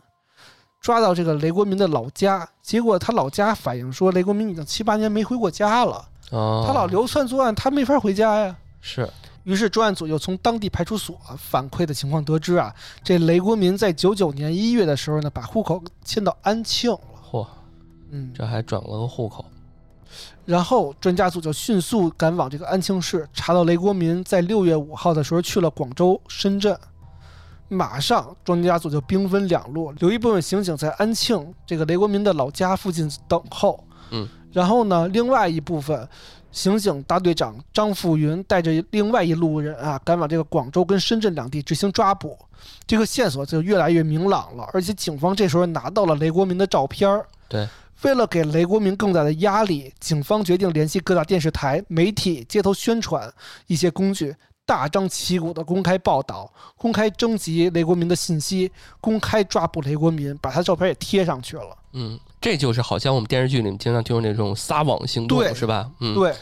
抓到这个雷国民的老家。结果他老家反映说，雷国民已经七八年没回过家了，
哦，
他老流窜作案，他没法回家呀。
是
于是专案组又从当地派出所反馈的情况得知啊，这雷国民在九九年一月的时候呢，把户口迁到安庆了。
嚯，
嗯，
这还转了个户口。
然后专家组就迅速赶往这个安庆市，查到雷国民在六月五号的时候去了广州、深圳。马上专家组就兵分两路，留一部分刑警在安庆这个雷国民的老家附近等候。
嗯，
然后呢，另外一部分刑警大队长张富云带着另外一路人啊，赶往这个广州跟深圳两地执行抓捕。这个线索就越来越明朗了，而且警方这时候拿到了雷国民的照片儿。
对，
为了给雷国民更大的压力，警方决定联系各大电视台、媒体、街头宣传一些工具，大张旗鼓的公开报道、公开征集雷国民的信息、公开抓捕雷国民，把他照片也贴上去了。
嗯，这就是好像我们电视剧里面经常听说那种撒网行动，
对
是吧？嗯，，
对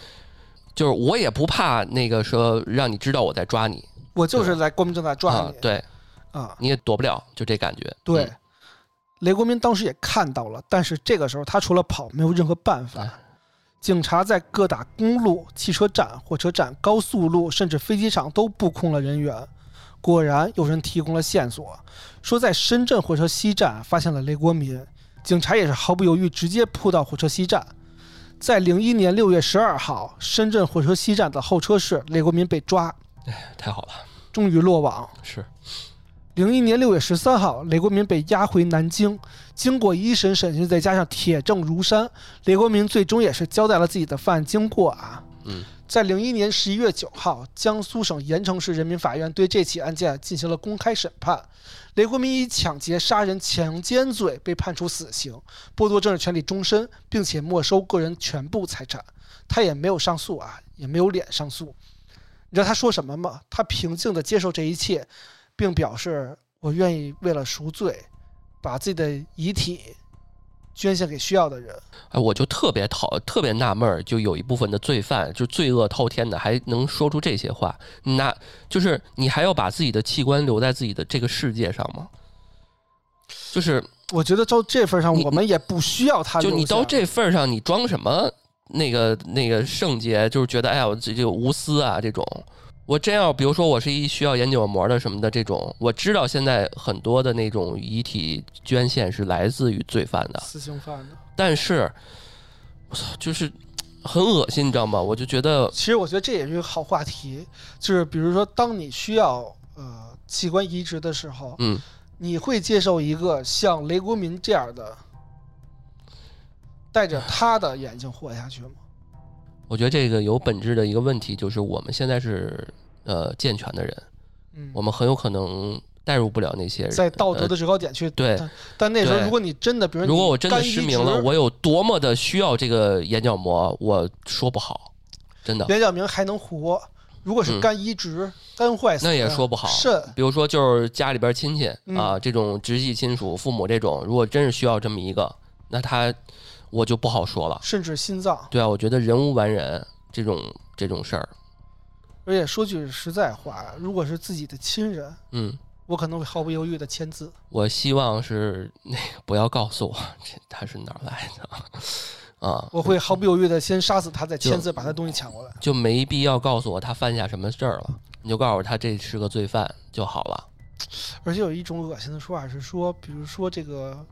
就是我也不怕那个说让你知道我在抓你，
我就是在光明正大抓你，
啊对，
啊，
你也躲不了，就这感觉。
对。
嗯
雷国民当时也看到了，但是这个时候他除了跑没有任何办法
哎。
警察在各大公路、汽车站、火车站、高速路，甚至飞机场都布控了人员。果然有人提供了线索，说在深圳火车西站发现了雷国民。警察也是毫不犹豫，直接扑到火车西站。在零一年六月十二号，深圳火车西站的候车室，雷国民被抓，哎
太好了，
终于落网。
是，
零一年六月十三号，雷国民被押回南京。经过一审审讯，再加上铁证如山，雷国民最终也是交代了自己的犯案经过啊。
嗯，
在零一年十一月九号，江苏省盐城市人民法院对这起案件进行了公开审判。雷国民以抢劫、杀人、强奸罪被判处死刑，剥夺政治权利终身，并且没收个人全部财产。他也没有上诉啊，也没有脸上诉。你知道他说什么吗？他平静地接受这一切，并表示我愿意为了赎罪，把自己的遗体捐献给需要的人。
哎，我就特别讨特别纳闷儿，就有一部分的罪犯，就罪恶滔天的，还能说出这些话，那就是你还要把自己的器官留在自己的这个世界上吗？就是
我觉得到这份上，我们也不需要他。
就你到这份儿上，你装什么那个那个圣洁？就是觉得哎呀，我这这无私啊这种。我真要比如说我是一需要眼角膜的什么的这种，我知道现在很多的那种遗体捐献是来自于罪犯的，
死刑犯的。
但是我操，就是很恶心，你知道吗？我就觉得
其实我觉得这也是一个好话题，就是比如说，当你需要呃器官移植的时候，
嗯，
你会接受一个像雷国民这样的，带着他的眼睛活下去吗？
我觉得这个有本质的一个问题，就是我们现在是呃健全的人，
嗯，
我们很有可能代入不了那些人。
在道德的制高点去、
对
但，那时候如果你真的，比如
如果我真的失明了，我有多么的需要这个眼角膜，我说不好，真的。
眼角膜还能活，如果是
嗯
肝移植、肝坏死，
那也说不好
肾
比如说就是家里边亲戚
嗯
啊，这种直系亲属、父母这种，如果真是需要这么一个，那他我就不好说了。
甚至心脏。
对啊，我觉得人无完人这种这种事儿，
而且说句实在话，如果是自己的亲人，
嗯，
我可能会毫不犹豫的签字。
我希望是那个不要告诉我这他是哪儿来的啊，
我会毫不犹豫的先杀死他，再签字把他东西抢过来。
就没必要告诉我他犯下什么事儿了，你就告诉我他这是个罪犯就好了。
而且有一种恶心的说法是说，比如说这个，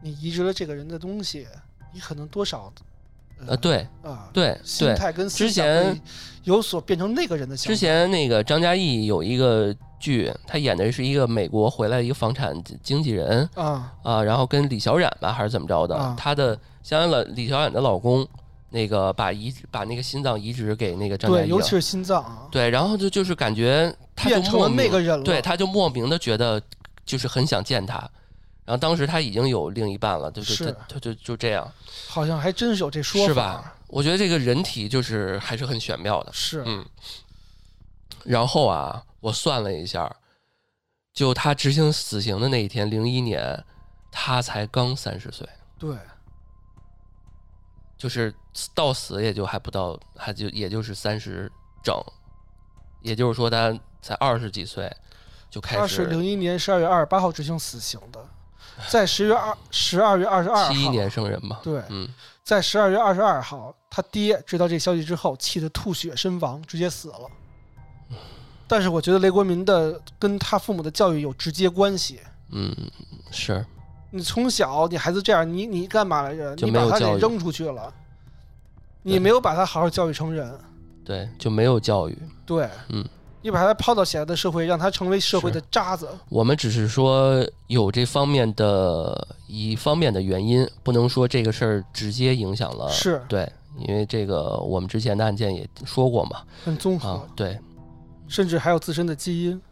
你移植了这个人的东西，你可能多少，
呃，对
啊，
对对，
心态跟
之前
会有所变成那个人的想法。
之前那个张嘉译有一个剧，他演的是一个美国回来的一个房产经纪人
啊，
啊，然后跟李小冉吧还是怎么着的，
啊
他的相当于了李小冉的老公，那个把移把那个心脏移植给那个张嘉，译了
尤其是心脏啊，
对，然后就就是感觉他就
变成了
莫名
那个人了。
对，他就莫名的觉得就是很想见他，然后当时他已经有另一半了，就是。
是
他他就就这样，
好像还真是有这说法，
是吧？我觉得这个人体就是还是很玄妙的，
是，
嗯。然后啊，我算了一下，就他执行死刑的那一天，零一年，他才刚三十岁，
对，
就是到死也就还不到，还就也就是三十整，也就是说他才二十几岁就开
他
始
是零一年十二月二十八号执行死刑的，在十月二十二月二十二号，
七一年生人嘛，
对，
嗯，
在十二月二十二号，他爹知道这消息之后，气得吐血身亡，直接死了。但是我觉得雷国民的跟他父母的教育有直接关系。
嗯，是，
你从小你孩子这样，你你干嘛来着？你把他给扔出去了，你没有把他好好教育成人。
对，就没有教育。
对，
嗯，
你把他抛到现在的社会，让他成为社会的渣子。
我们只是说有这方面的一方面的原因，不能说这个事儿直接影响了。
是
对，因为这个我们之前的案件也说过嘛。
很综合，
啊，对，
甚至还有自身的基因。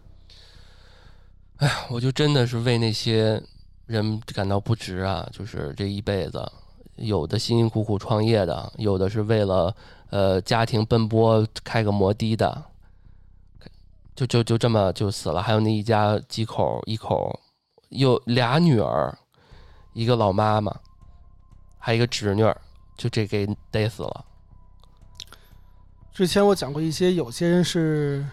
哎我就真的是为那些人感到不值啊！就是这一辈子，有的辛辛苦苦创业的，有的是为了呃家庭奔波开个摩的的，就就就这么就死了。还有那一家几口一口，有俩女儿，一个老妈妈，还有一个侄女儿，就这给逮死了。
之前我讲过一些，有些人是，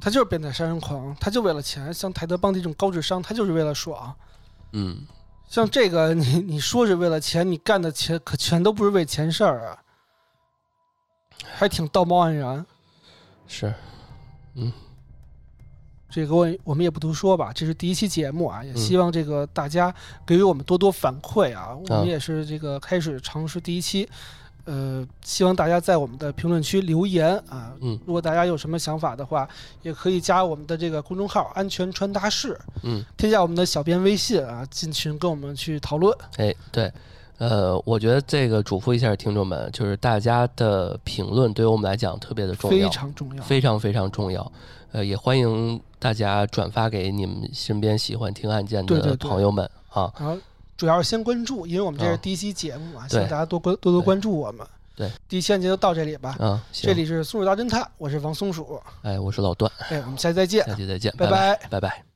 他就是变态杀人狂，他就为了钱。像泰德邦迪这种高智商，他就是为了爽。
嗯，
像这个，你你说是为了钱，你干的钱可全都不是为钱事儿啊，还挺道貌岸然。
是，
这个我我们也不多说吧，这是第一期节目啊，也
嗯
希望这个大家给予我们多多反馈啊。我
啊
们也是这个开始尝试第一期，呃，希望大家在我们的评论区留言啊。
嗯
如果大家有什么想法的话，也可以加我们的这个公众号“安全传达室
嗯，”，
添加我们的小编微信啊，进群跟我们去讨论。
哎，对，呃，我觉得这个嘱咐一下听众们，就是大家的评论对于我们来讲特别的重要
非
要，
常重要。
非常非常重要。呃，也欢迎大家转发给你们身边喜欢听案件的朋友们啊。
然后主要是先关注，因为我们这是
啊
第一期节目啊，希
对
望大家多关多多关注我们。
对，
第一期案件就到这里吧。
啊，
这里是松鼠大侦探，我是王松鼠。
哎，我是老段，
哎，我们下期再见，
下期再见，
拜
拜
拜
拜拜。